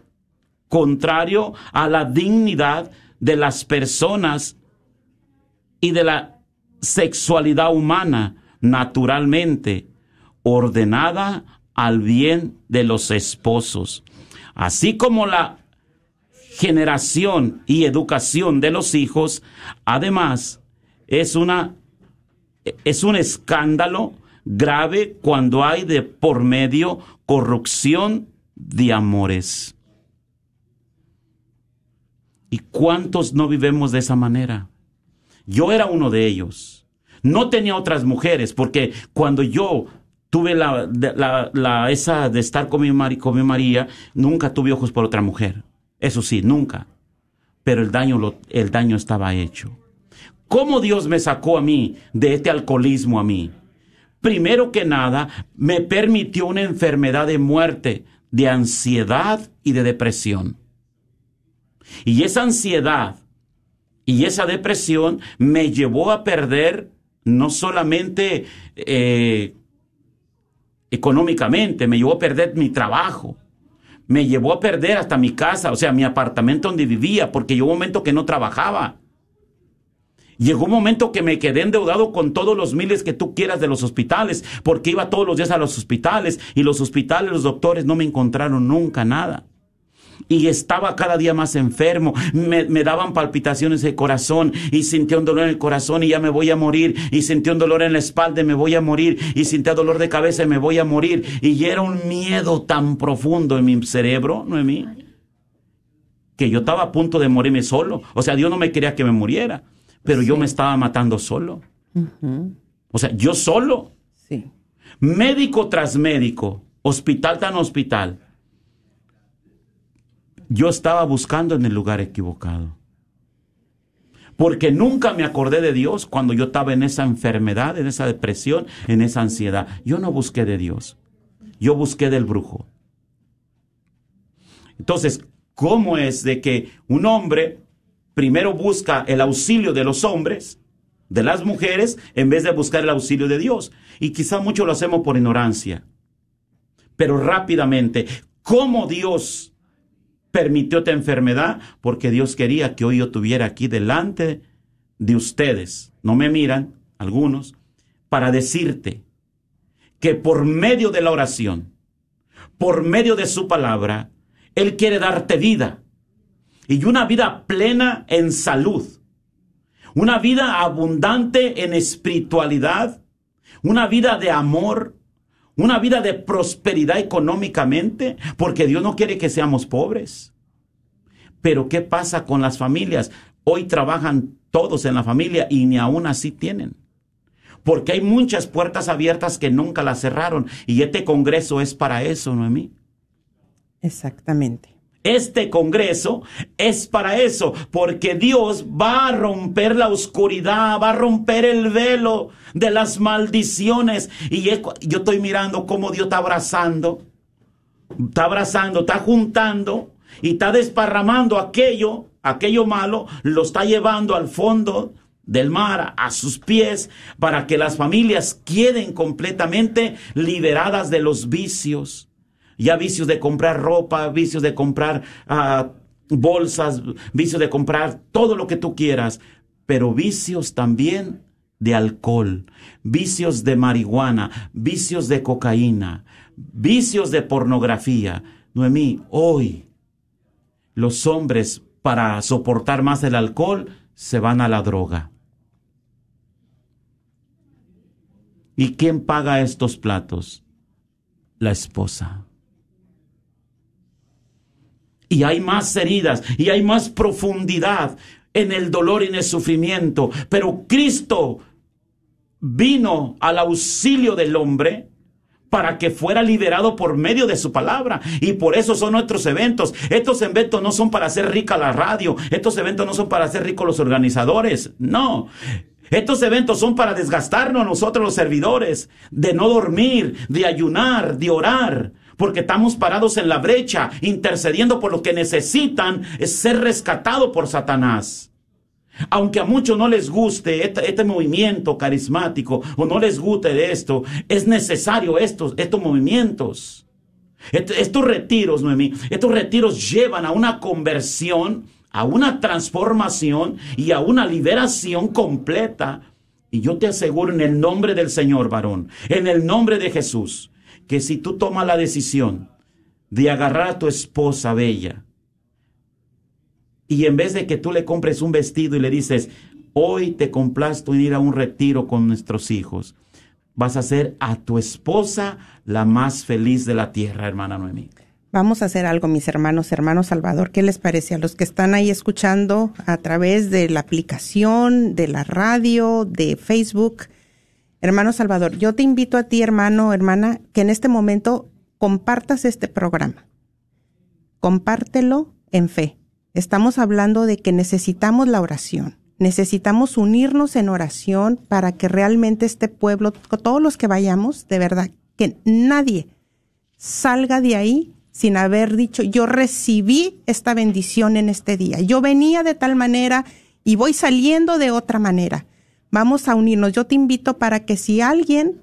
contrario a la dignidad de las personas y de la sexualidad humana naturalmente ordenada al bien de los esposos, así como la generación y educación de los hijos, además es una es un escándalo grave cuando hay de por medio corrupción de amores. ¿Y cuántos no vivimos de esa manera? Yo era uno de ellos. No tenía otras mujeres, porque cuando yo tuve la, la- la- esa de estar con mi, Mari- con mi María, nunca tuve ojos por otra mujer. Eso sí, nunca. Pero el daño, lo- el daño estaba hecho. ¿Cómo Dios me sacó a mí de este alcoholismo a mí? Primero que nada, me permitió una enfermedad de muerte, de ansiedad y de depresión. Y esa ansiedad y esa depresión me llevó a perder no solamente eh, económicamente, me llevó a perder mi trabajo, me llevó a perder hasta mi casa, o sea, mi apartamento donde vivía, porque llegó un momento que no trabajaba. Llegó un momento que me quedé endeudado con todos los miles que tú quieras de los hospitales, porque iba todos los días a los hospitales y los hospitales, los doctores no me encontraron nunca nada. Y estaba cada día más enfermo, me, me daban palpitaciones de corazón y sentía un dolor en el corazón y ya me voy a morir, y sentía un dolor en la espalda y me voy a morir, y sentía dolor de cabeza y me voy a morir, y era un miedo tan profundo en mi cerebro, Noemí, que yo estaba a punto de morirme solo. O sea, Dios no me quería que me muriera, pero yo me estaba matando solo. O sea, yo solo, Sí. médico tras médico, hospital tras hospital. Yo estaba buscando en el lugar equivocado. Porque nunca me acordé de Dios cuando yo estaba en esa enfermedad, en esa depresión, en esa ansiedad. Yo no busqué de Dios. Yo busqué del brujo. Entonces, ¿cómo es de que un hombre primero busca el auxilio de los hombres, de las mujeres, en vez de buscar el auxilio de Dios? Y quizá mucho lo hacemos por ignorancia. Pero rápidamente, ¿cómo Dios permitió esta enfermedad? Porque Dios quería que hoy yo estuviera aquí delante de ustedes. No me miran, algunos, para decirte que por medio de la oración, por medio de su palabra, Él quiere darte vida. Y una vida plena en salud. Una vida abundante en espiritualidad. Una vida de amor. Una vida de prosperidad económicamente. Porque Dios no quiere que seamos pobres. Pero ¿qué pasa con las familias? Hoy trabajan todos en la familia y ni aún así tienen. Porque hay muchas puertas abiertas que nunca las cerraron. Y este congreso es para eso, Noemí. Exactamente. Este congreso es para eso, porque Dios va a romper la oscuridad, va a romper el velo de las maldiciones. Y yo estoy mirando cómo Dios está abrazando está abrazando, está juntando y está desparramando aquello, aquello malo, lo está llevando al fondo del mar a sus pies para que las familias queden completamente liberadas de los vicios. Ya vicios de comprar ropa, vicios de comprar ah, bolsas, vicios de comprar todo lo que tú quieras, pero vicios también de alcohol, vicios de marihuana, vicios de cocaína, vicios de pornografía. Noemí, hoy los hombres para soportar más el alcohol se van a la droga. ¿Y quién paga estos platos? La esposa. Y hay más heridas y hay más profundidad en el dolor y en el sufrimiento. Pero Cristo vino al auxilio del hombre para que fuera liberado por medio de su palabra. Y por eso son nuestros eventos. Estos eventos no son para hacer rica la radio. Estos eventos no son para hacer ricos los organizadores. No. Estos eventos son para desgastarnos nosotros los servidores, de no dormir, de ayunar, de orar, porque estamos parados en la brecha, intercediendo por lo que necesitan es ser rescatado por Satanás. Aunque a muchos no les guste este, movimiento carismático o no les guste de esto, es necesario estos, estos movimientos. estos retiros, Noemí, estos retiros llevan a una conversión a una transformación y a una liberación completa. Y yo te aseguro en el nombre del Señor, varón, en el nombre de Jesús, que si tú tomas la decisión de agarrar a tu esposa bella, y en vez de que tú le compres un vestido y le dices, hoy te complazco en ir a un retiro con nuestros hijos, vas a ser a tu esposa la más feliz de la tierra, hermana Noemí. Vamos a hacer algo, mis hermanos, hermano Salvador. ¿Qué les parece a los que están ahí escuchando a través de la aplicación, de la radio, de Facebook? Hermano Salvador, yo te invito a ti, hermano, hermana, que en este momento compartas este programa. Compártelo en fe. Estamos hablando de que necesitamos la oración. Necesitamos unirnos en oración para que realmente este pueblo, todos los que vayamos, de verdad, que nadie salga de ahí sin haber dicho, yo recibí esta bendición en este día. Yo venía de tal manera y voy saliendo de otra manera. Vamos a unirnos. Yo te invito para que si alguien,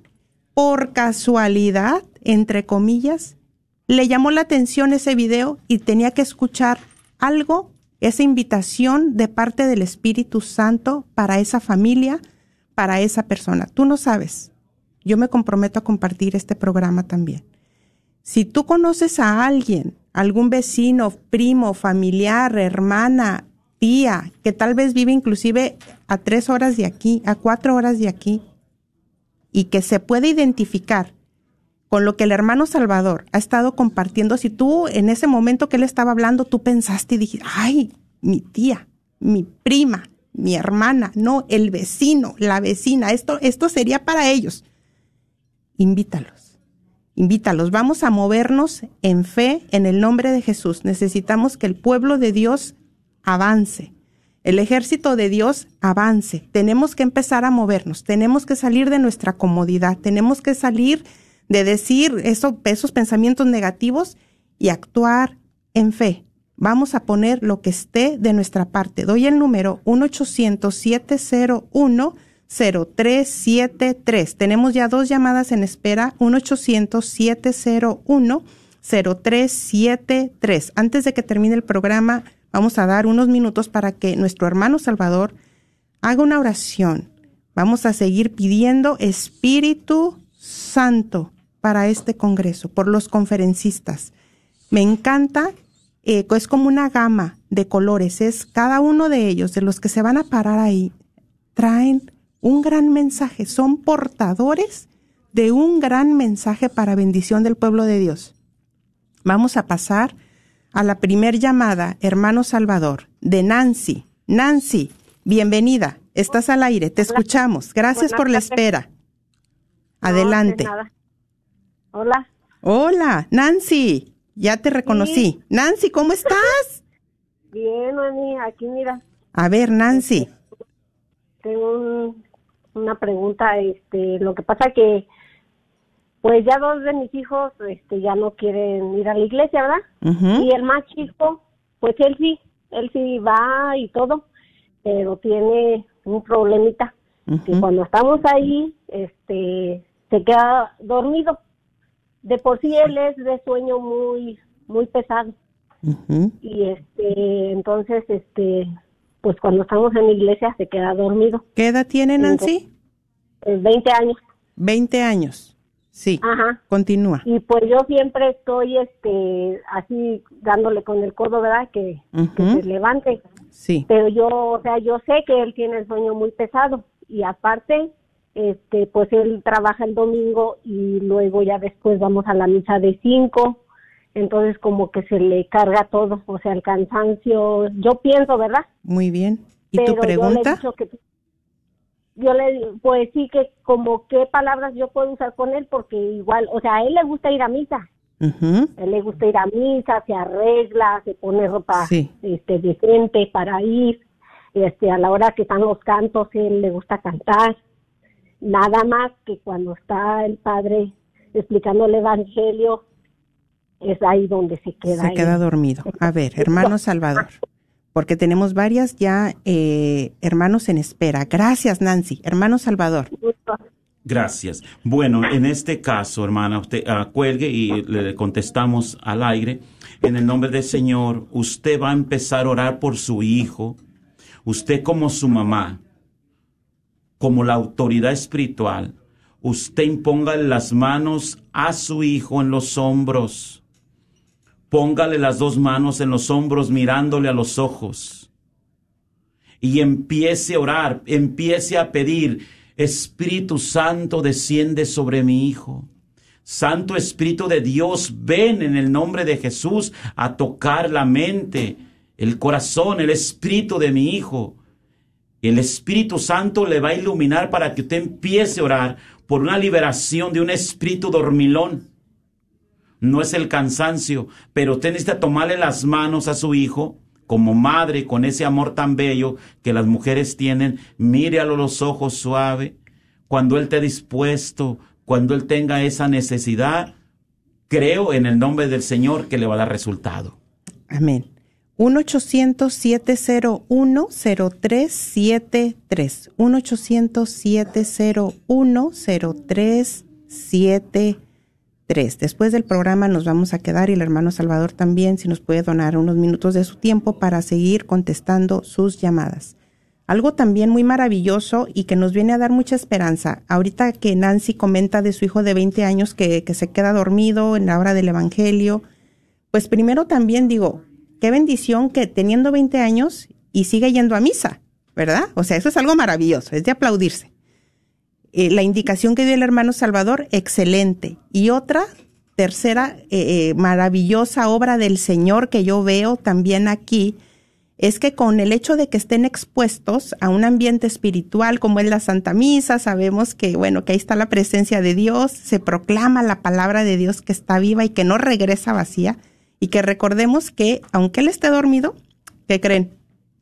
por casualidad, entre comillas, le llamó la atención ese video y tenía que escuchar algo, esa invitación de parte del Espíritu Santo para esa familia, para esa persona. Tú no sabes. Yo me comprometo a compartir este programa también. Si tú conoces a alguien, algún vecino, primo, familiar, hermana, tía, que tal vez vive inclusive a tres horas de aquí, a cuatro horas de aquí, y que se puede identificar con lo que el hermano Salvador ha estado compartiendo, si tú en ese momento que él estaba hablando, tú pensaste y dijiste, ay, mi tía, mi prima, mi hermana, no, el vecino, la vecina, esto, esto sería para ellos. Invítalos invítalos, vamos a movernos en fe en el nombre de Jesús. Necesitamos que el pueblo de Dios avance, el ejército de Dios avance. Tenemos que empezar a movernos, tenemos que salir de nuestra comodidad, tenemos que salir decir eso, esos pensamientos negativos y actuar en fe. Vamos a poner lo que esté de nuestra parte. Doy el número 1 800 701 0373. Tenemos ya dos llamadas en espera, 1-800-701-0373. Antes de que termine el programa, vamos a dar unos minutos para que nuestro hermano Salvador haga una oración. Vamos a seguir pidiendo Espíritu Santo para este Congreso, por los conferencistas. Me encanta, eh, es como una gama de colores, es cada uno de ellos, de los que se van a parar ahí, traen un gran mensaje, son portadores de un gran mensaje para bendición del pueblo de Dios. Vamos a pasar a la primer llamada, hermano Salvador, de Nancy. Nancy, bienvenida, estás al aire, te escuchamos. Gracias por la espera. Adelante. Hola. Hola, Nancy, ya te reconocí. Nancy, ¿cómo estás? Bien, Ani, aquí mira. A ver, Nancy. Tengo un una pregunta, este, lo que pasa que pues ya dos de mis hijos este, ya no quieren ir a la iglesia, ¿verdad? Y el más chico, pues él sí, él sí va y todo, pero tiene un problemita, que cuando estamos ahí, este, se queda dormido. De por sí él es de sueño muy, muy pesado. Y este, entonces, este, pues cuando estamos en la iglesia se queda dormido. ¿Qué edad tiene Nancy? Eh, 20 años. 20 años. Sí. Ajá. Continúa. Y pues yo siempre estoy, este, así dándole con el codo, ¿verdad? Que, que se levante. Sí. Pero yo, o sea, yo sé que él tiene el sueño muy pesado. Y aparte, este, pues él trabaja el domingo y luego ya después vamos a la misa de cinco. Entonces como que se le carga todo, o sea, el cansancio. Yo pienso, ¿verdad? Muy bien. ¿Y Pero tu Yo le he pregunta? dicho que, yo le, pues sí que como qué palabras yo puedo usar con él porque igual, o sea, a él le gusta ir a misa. A él le gusta ir a misa, se arregla, se pone ropa Sí. este, decente para ir. Este, a la hora que están los cantos, él le gusta cantar. Nada más que cuando está el padre explicando el evangelio, es ahí donde se queda. Se queda dormido. A ver, hermano Salvador, porque tenemos varias ya eh, hermanos en espera. Gracias, Nancy. Hermano Salvador. Gracias. Bueno, en este caso, hermana, usted ah, cuelgue y le contestamos al aire. En el nombre del Señor, usted va a empezar a orar por su hijo. Usted como su mamá, como la autoridad espiritual, usted imponga las manos a su hijo en los hombros. Póngale las dos manos en los hombros mirándole a los ojos. Y empiece a orar, empiece a pedir, Espíritu Santo desciende sobre mi hijo. Santo Espíritu de Dios, ven en el nombre de Jesús a tocar la mente, el corazón, el espíritu de mi hijo. El Espíritu Santo le va a iluminar para que usted empiece a orar por una liberación de un espíritu dormilón. No es el cansancio, pero usted necesita tomarle las manos a su hijo como madre con ese amor tan bello que las mujeres tienen. A los ojos suave. Cuando él esté dispuesto, cuando él tenga esa necesidad, creo en el nombre del Señor que le va a dar resultado. Amén. 1-800-701-0373. 1-800-701-0373. Después del programa nos vamos a quedar y el hermano Salvador también, si nos puede donar unos minutos de su tiempo para seguir contestando sus llamadas. Algo también muy maravilloso y que nos viene a dar mucha esperanza. Ahorita que Nancy comenta de su hijo de 20 años que, que se queda dormido en la hora del Evangelio, pues primero también digo, qué bendición que teniendo 20 años y sigue yendo a misa, ¿verdad? O sea, eso es algo maravilloso, es de aplaudirse. Eh, la indicación que dio el hermano Salvador, excelente. Y otra, tercera, eh, eh, maravillosa obra del Señor que yo veo también aquí, es que con el hecho de que estén expuestos a un ambiente espiritual como es la Santa Misa, sabemos que, bueno, que ahí está la presencia de Dios, se proclama la palabra de Dios que está viva y que no regresa vacía, y que recordemos que, aunque Él esté dormido, ¿qué creen?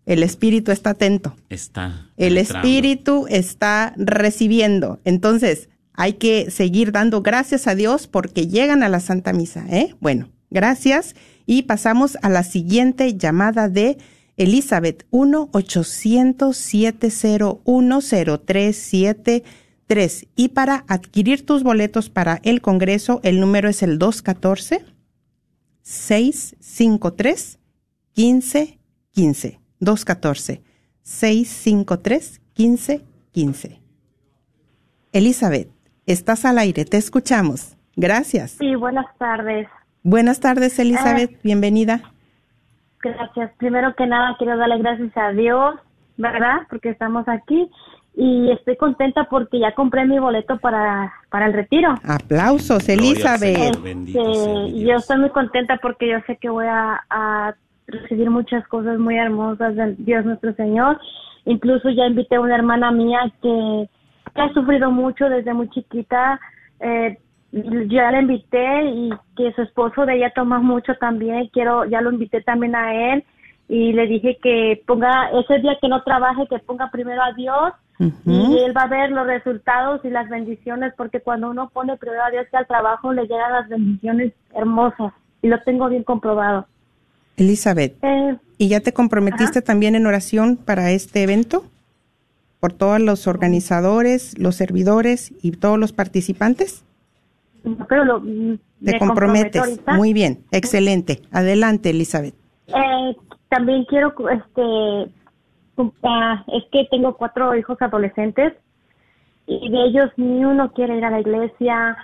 El Espíritu está atento. Está. El. Espíritu está recibiendo. Entonces, hay que seguir dando gracias a Dios porque llegan a la Santa Misa, ¿eh? Bueno, gracias. Y pasamos a la siguiente llamada de Elizabeth, 1-800-701-0373. Y para adquirir tus boletos para el Congreso, el número es el 214-653-1515. 214-653-1515. Elizabeth, estás al aire, te escuchamos. Gracias. Sí, buenas tardes. Buenas tardes, Elizabeth, bienvenida. Gracias. Primero que nada, quiero darle gracias a Dios, ¿verdad? Porque estamos aquí y estoy contenta porque ya compré mi boleto para, para el retiro. Aplausos, Elizabeth. Señor. Bendito Este, yo estoy muy contenta porque yo sé que voy a, a recibir muchas cosas muy hermosas de Dios nuestro Señor. Incluso ya invité a una hermana mía que, que ha sufrido mucho desde muy chiquita. Eh, ya la invité y que su esposo de ella toma mucho también. Quiero, ya lo invité también a él y le dije que ponga ese día que no trabaje, que ponga primero a Dios Y él va a ver los resultados y las bendiciones, porque cuando uno pone prioridad a Dios que al trabajo le llegan las bendiciones hermosas. Y lo tengo bien comprobado. Elizabeth, Eh, ¿y ya te comprometiste también en oración para este evento? ¿Por todos los organizadores, los servidores y todos los participantes? pero lo, mm, Te comprometes. Muy bien, excelente. Adelante, Elizabeth. Eh, también quiero, este, ah, es que tengo cuatro hijos adolescentes y de ellos ni uno quiere ir a la iglesia.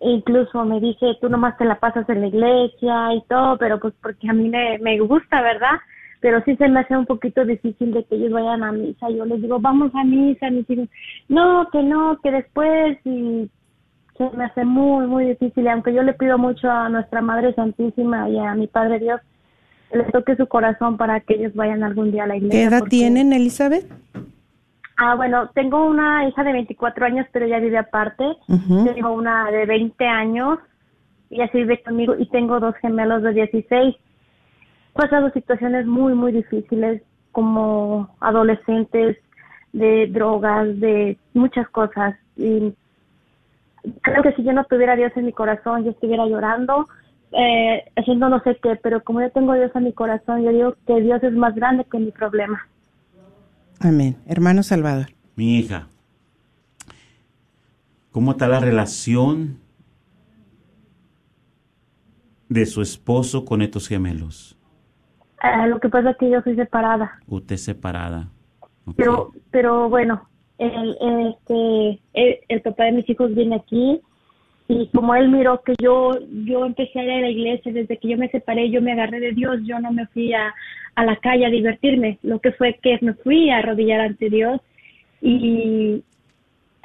Incluso me dice, tú nomás te la pasas en la iglesia y todo, pero pues porque a mí me, me gusta, ¿verdad? Pero sí se me hace un poquito difícil de que ellos vayan a misa. Yo les digo, vamos a misa, mis hijos. No, que no, que después y se me hace muy, muy difícil. Aunque yo le pido mucho a nuestra Madre Santísima y a mi Padre Dios, le toque su corazón para que ellos vayan algún día a la iglesia. ¿Qué edad porque- tienen, Elizabeth? Ah, bueno, tengo una hija de 24 años, pero ella vive aparte. Tengo una de 20 años, y así vive conmigo, y tengo dos gemelos de 16. He pasado situaciones muy, muy difíciles, como adolescentes, de drogas, de muchas cosas. Y creo que si yo no tuviera a Dios en mi corazón, yo estuviera llorando, eh, haciendo no sé qué, pero como yo tengo a Dios en mi corazón, yo digo que Dios es más grande que mi problema. Amén. Hermano Salvador. Mi hija, ¿cómo está la relación de su esposo con estos gemelos? Eh, lo que pasa es que yo soy separada. Usted separada. Pero, pero bueno, el, este, el, el papá de mis hijos viene aquí y como él miró que yo, yo empecé a ir a la iglesia desde que yo me separé, yo me agarré de Dios, yo no me fui a, a la calle a divertirme, lo que fue que me fui a arrodillar ante Dios y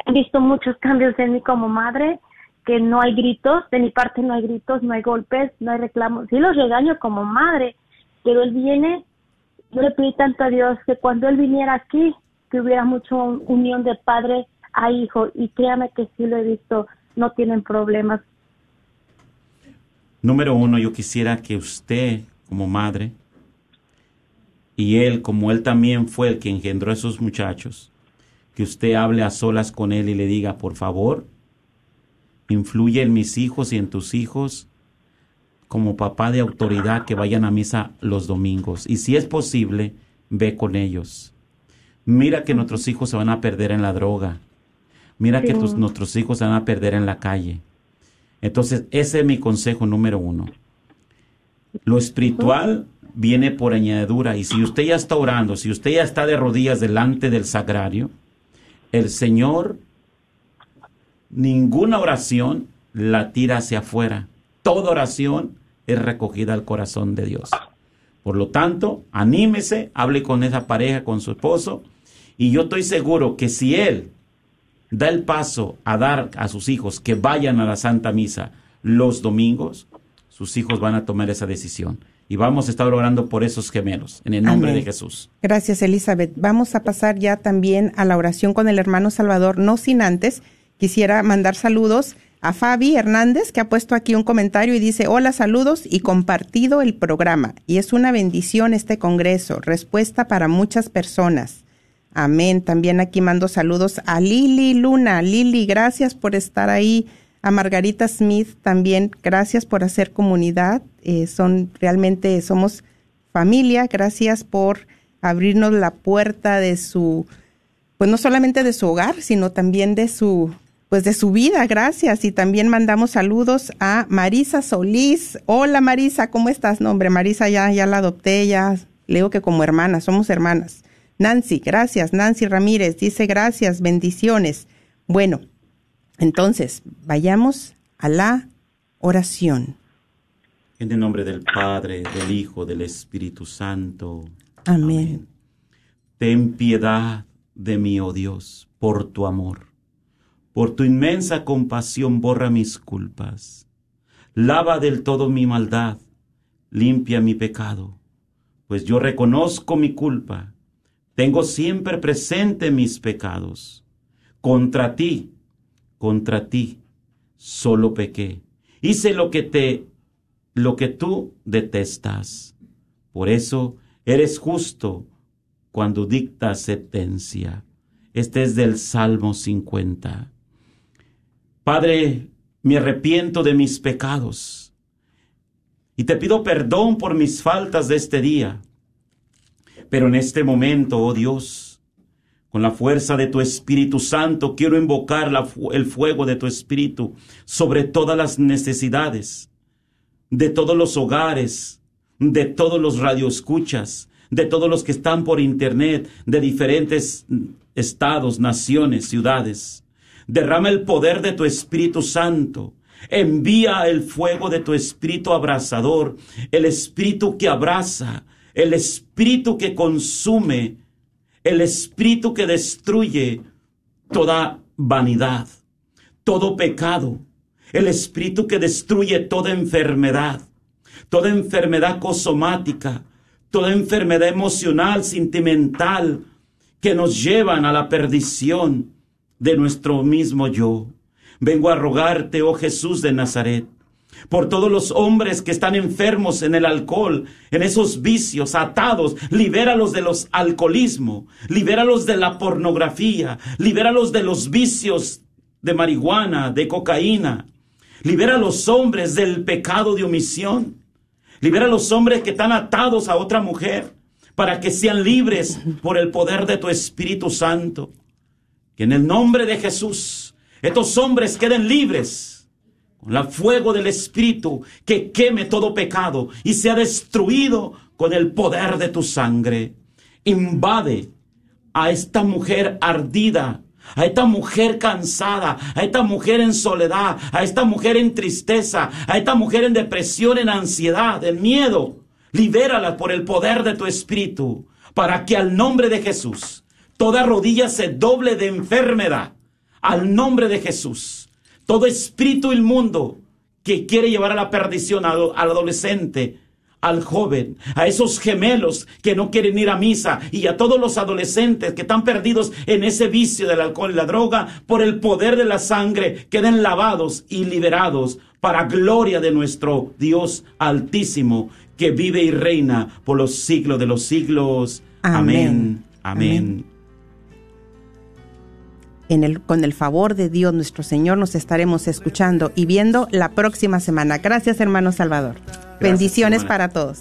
he visto muchos cambios en mí como madre, que no hay gritos, de mi parte no hay gritos, no hay golpes, no hay reclamos, sí los regaño como madre, pero él viene yo le pedí tanto a Dios que cuando él viniera aquí, que hubiera mucha unión de padre a hijo. Y créame que sí lo he visto, no tienen problemas. Número uno, yo quisiera que usted, como madre, y él, como él también fue el que engendró a esos muchachos, que usted hable a solas con él y le diga, por favor, influye en mis hijos y en tus hijos como papá de autoridad que vayan a misa los domingos. Y si es posible, ve con ellos. Mira que nuestros hijos se van a perder en la droga. Mira que tus- nuestros hijos se van a perder en la calle. Entonces, ese es mi consejo número uno. Lo espiritual viene por añadidura. Y si usted ya está orando, si usted ya está de rodillas delante del sagrario, el Señor, ninguna oración la tira hacia afuera. Toda oración es recogida al corazón de Dios. Por lo tanto, anímese, hable con esa pareja, con su esposo, y yo estoy seguro que si él da el paso a dar a sus hijos que vayan a la Santa Misa los domingos, sus hijos van a tomar esa decisión. Y vamos a estar orando por esos gemelos, en el nombre Amén. de Jesús. Gracias, Elizabeth. Vamos a pasar ya también a la oración con el hermano Salvador, no sin antes. Quisiera mandar saludos a Fabi Hernández, que ha puesto aquí un comentario y dice, hola, saludos y compartido el programa. Y es una bendición este congreso, respuesta para muchas personas. Amén. También aquí mando saludos a Lili Luna. Lili, gracias por estar ahí. A Margarita Smith también, gracias por hacer comunidad. Eh, son realmente, somos familia. Gracias por abrirnos la puerta de su, pues no solamente de su hogar, sino también de su, pues de su vida. Gracias. Y también mandamos saludos a Marisa Solís. Hola Marisa, ¿cómo estás? No, hombre, Marisa ya, ya la adopté, ya le digo que como hermana, somos hermanas. Nancy, gracias. Nancy Ramírez dice gracias, bendiciones. Bueno, entonces, vayamos a la oración. En el nombre del Padre, del Hijo, del Espíritu Santo. Amén. Ten piedad de mí, oh Dios, por tu amor. Por tu inmensa compasión borra mis culpas. Lava del todo mi maldad, limpia mi pecado, pues yo reconozco mi culpa. Tengo siempre presente mis pecados. Contra ti, contra ti, solo pequé. Hice lo que te, lo que tú detestas. Por eso eres justo cuando dictas sentencia. Este es del Salmo 50. Padre, me arrepiento de mis pecados y te pido perdón por mis faltas de este día. Pero en este momento, oh Dios, con la fuerza de tu Espíritu Santo, quiero invocar el fuego de tu Espíritu sobre todas las necesidades, de todos los hogares, de todos los radioescuchas, de todos los que están por internet, de diferentes estados, naciones, ciudades. Derrama el poder de tu Espíritu Santo. Envía el fuego de tu Espíritu abrasador, el Espíritu que abraza, el Espíritu que consume, el Espíritu que destruye toda vanidad, todo pecado, el Espíritu que destruye toda enfermedad, toda enfermedad cosomática, toda enfermedad emocional, sentimental, que nos llevan a la perdición de nuestro mismo yo. Vengo a rogarte, oh Jesús de Nazaret, por todos los hombres que están enfermos en el alcohol, en esos vicios, atados, libéralos de los alcoholismo, libéralos de la pornografía, libéralos de los vicios de marihuana, de cocaína, libera a los hombres del pecado de omisión, libera a los hombres que están atados a otra mujer, para que sean libres por el poder de tu Espíritu Santo. Que en el nombre de Jesús, estos hombres queden libres con el fuego del Espíritu que queme todo pecado y sea destruido con el poder de tu sangre. Invade a esta mujer ardida, a esta mujer cansada, a esta mujer en soledad, a esta mujer en tristeza, a esta mujer en depresión, en ansiedad, en miedo. Libérala por el poder de tu Espíritu, para que al nombre de Jesús toda rodilla se doble de enfermedad. Al nombre de Jesús, todo espíritu inmundo que quiere llevar a la perdición al, al adolescente, al joven, a esos gemelos que no quieren ir a misa y a todos los adolescentes que están perdidos en ese vicio del alcohol y la droga, por el poder de la sangre, queden lavados y liberados para gloria de nuestro Dios altísimo, que vive y reina por los siglos de los siglos. Amén. Amén. Amén. En el, con el favor de Dios nuestro Señor nos estaremos escuchando y viendo la próxima semana. Gracias, hermano Salvador. Bendiciones hermana. para todos.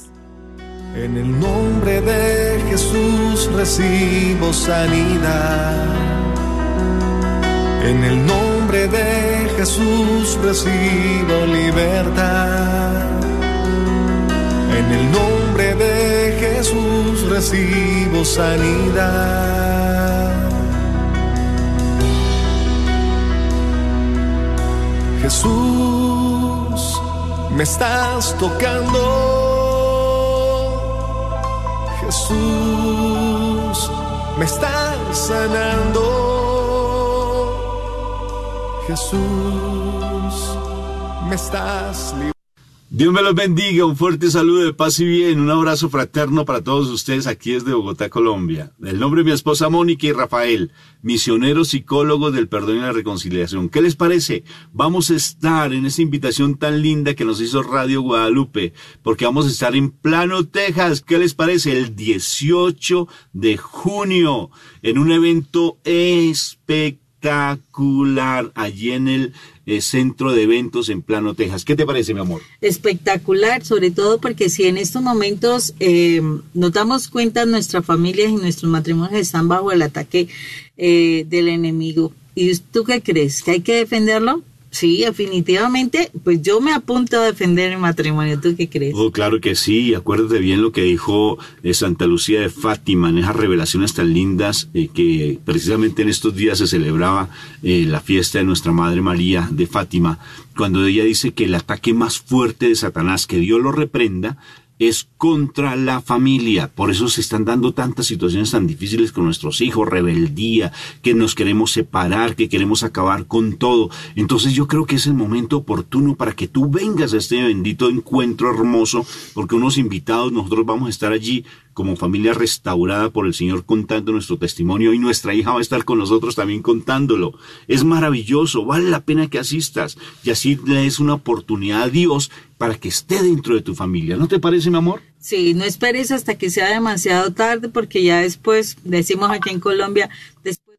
En el nombre de Jesús recibo sanidad. En el nombre de Jesús recibo libertad. En el nombre de Jesús recibo sanidad. Jesús, me estás tocando. Jesús, me estás sanando. Jesús, me estás librando. Dios me los bendiga, un fuerte saludo de paz y bien, un abrazo fraterno para todos ustedes aquí desde Bogotá, Colombia. El nombre de mi esposa Mónica y Rafael, misioneros psicólogos del perdón y la reconciliación. ¿Qué les parece? Vamos a estar en esa invitación tan linda que nos hizo Radio Guadalupe, porque vamos a estar en Plano, Texas. ¿Qué les parece? El 18 de junio, en un evento espectacular allí en el eh, centro de eventos en Plano, Texas. ¿Qué te parece, mi amor? espectacular, sobre todo porque si en estos momentos eh, nos damos cuenta, nuestras familias y nuestros matrimonios están bajo el ataque eh, del enemigo. ¿Y tú qué crees? ¿Que hay que defenderlo? Sí, definitivamente, pues yo me apunto a defender el matrimonio. ¿Tú qué crees? Oh, claro que sí. Acuérdate bien lo que dijo eh, Santa Lucía de Fátima en esas revelaciones tan lindas eh, que precisamente en estos días se celebraba eh, la fiesta de nuestra Madre María de Fátima, cuando ella dice que el ataque más fuerte de Satanás, que Dios lo reprenda, es contra la familia. Por eso se están dando tantas situaciones tan difíciles con nuestros hijos, rebeldía, que nos queremos separar, que queremos acabar con todo. Entonces yo creo que es el momento oportuno para que tú vengas a este bendito encuentro hermoso, porque unos invitados, nosotros vamos a estar allí como familia restaurada por el Señor contando nuestro testimonio y nuestra hija va a estar con nosotros también contándolo. Es maravilloso, vale la pena que asistas y así le des una oportunidad a Dios para que esté dentro de tu familia. ¿No te parece, mi amor? Sí, no esperes hasta que sea demasiado tarde porque ya después, decimos aquí en Colombia, después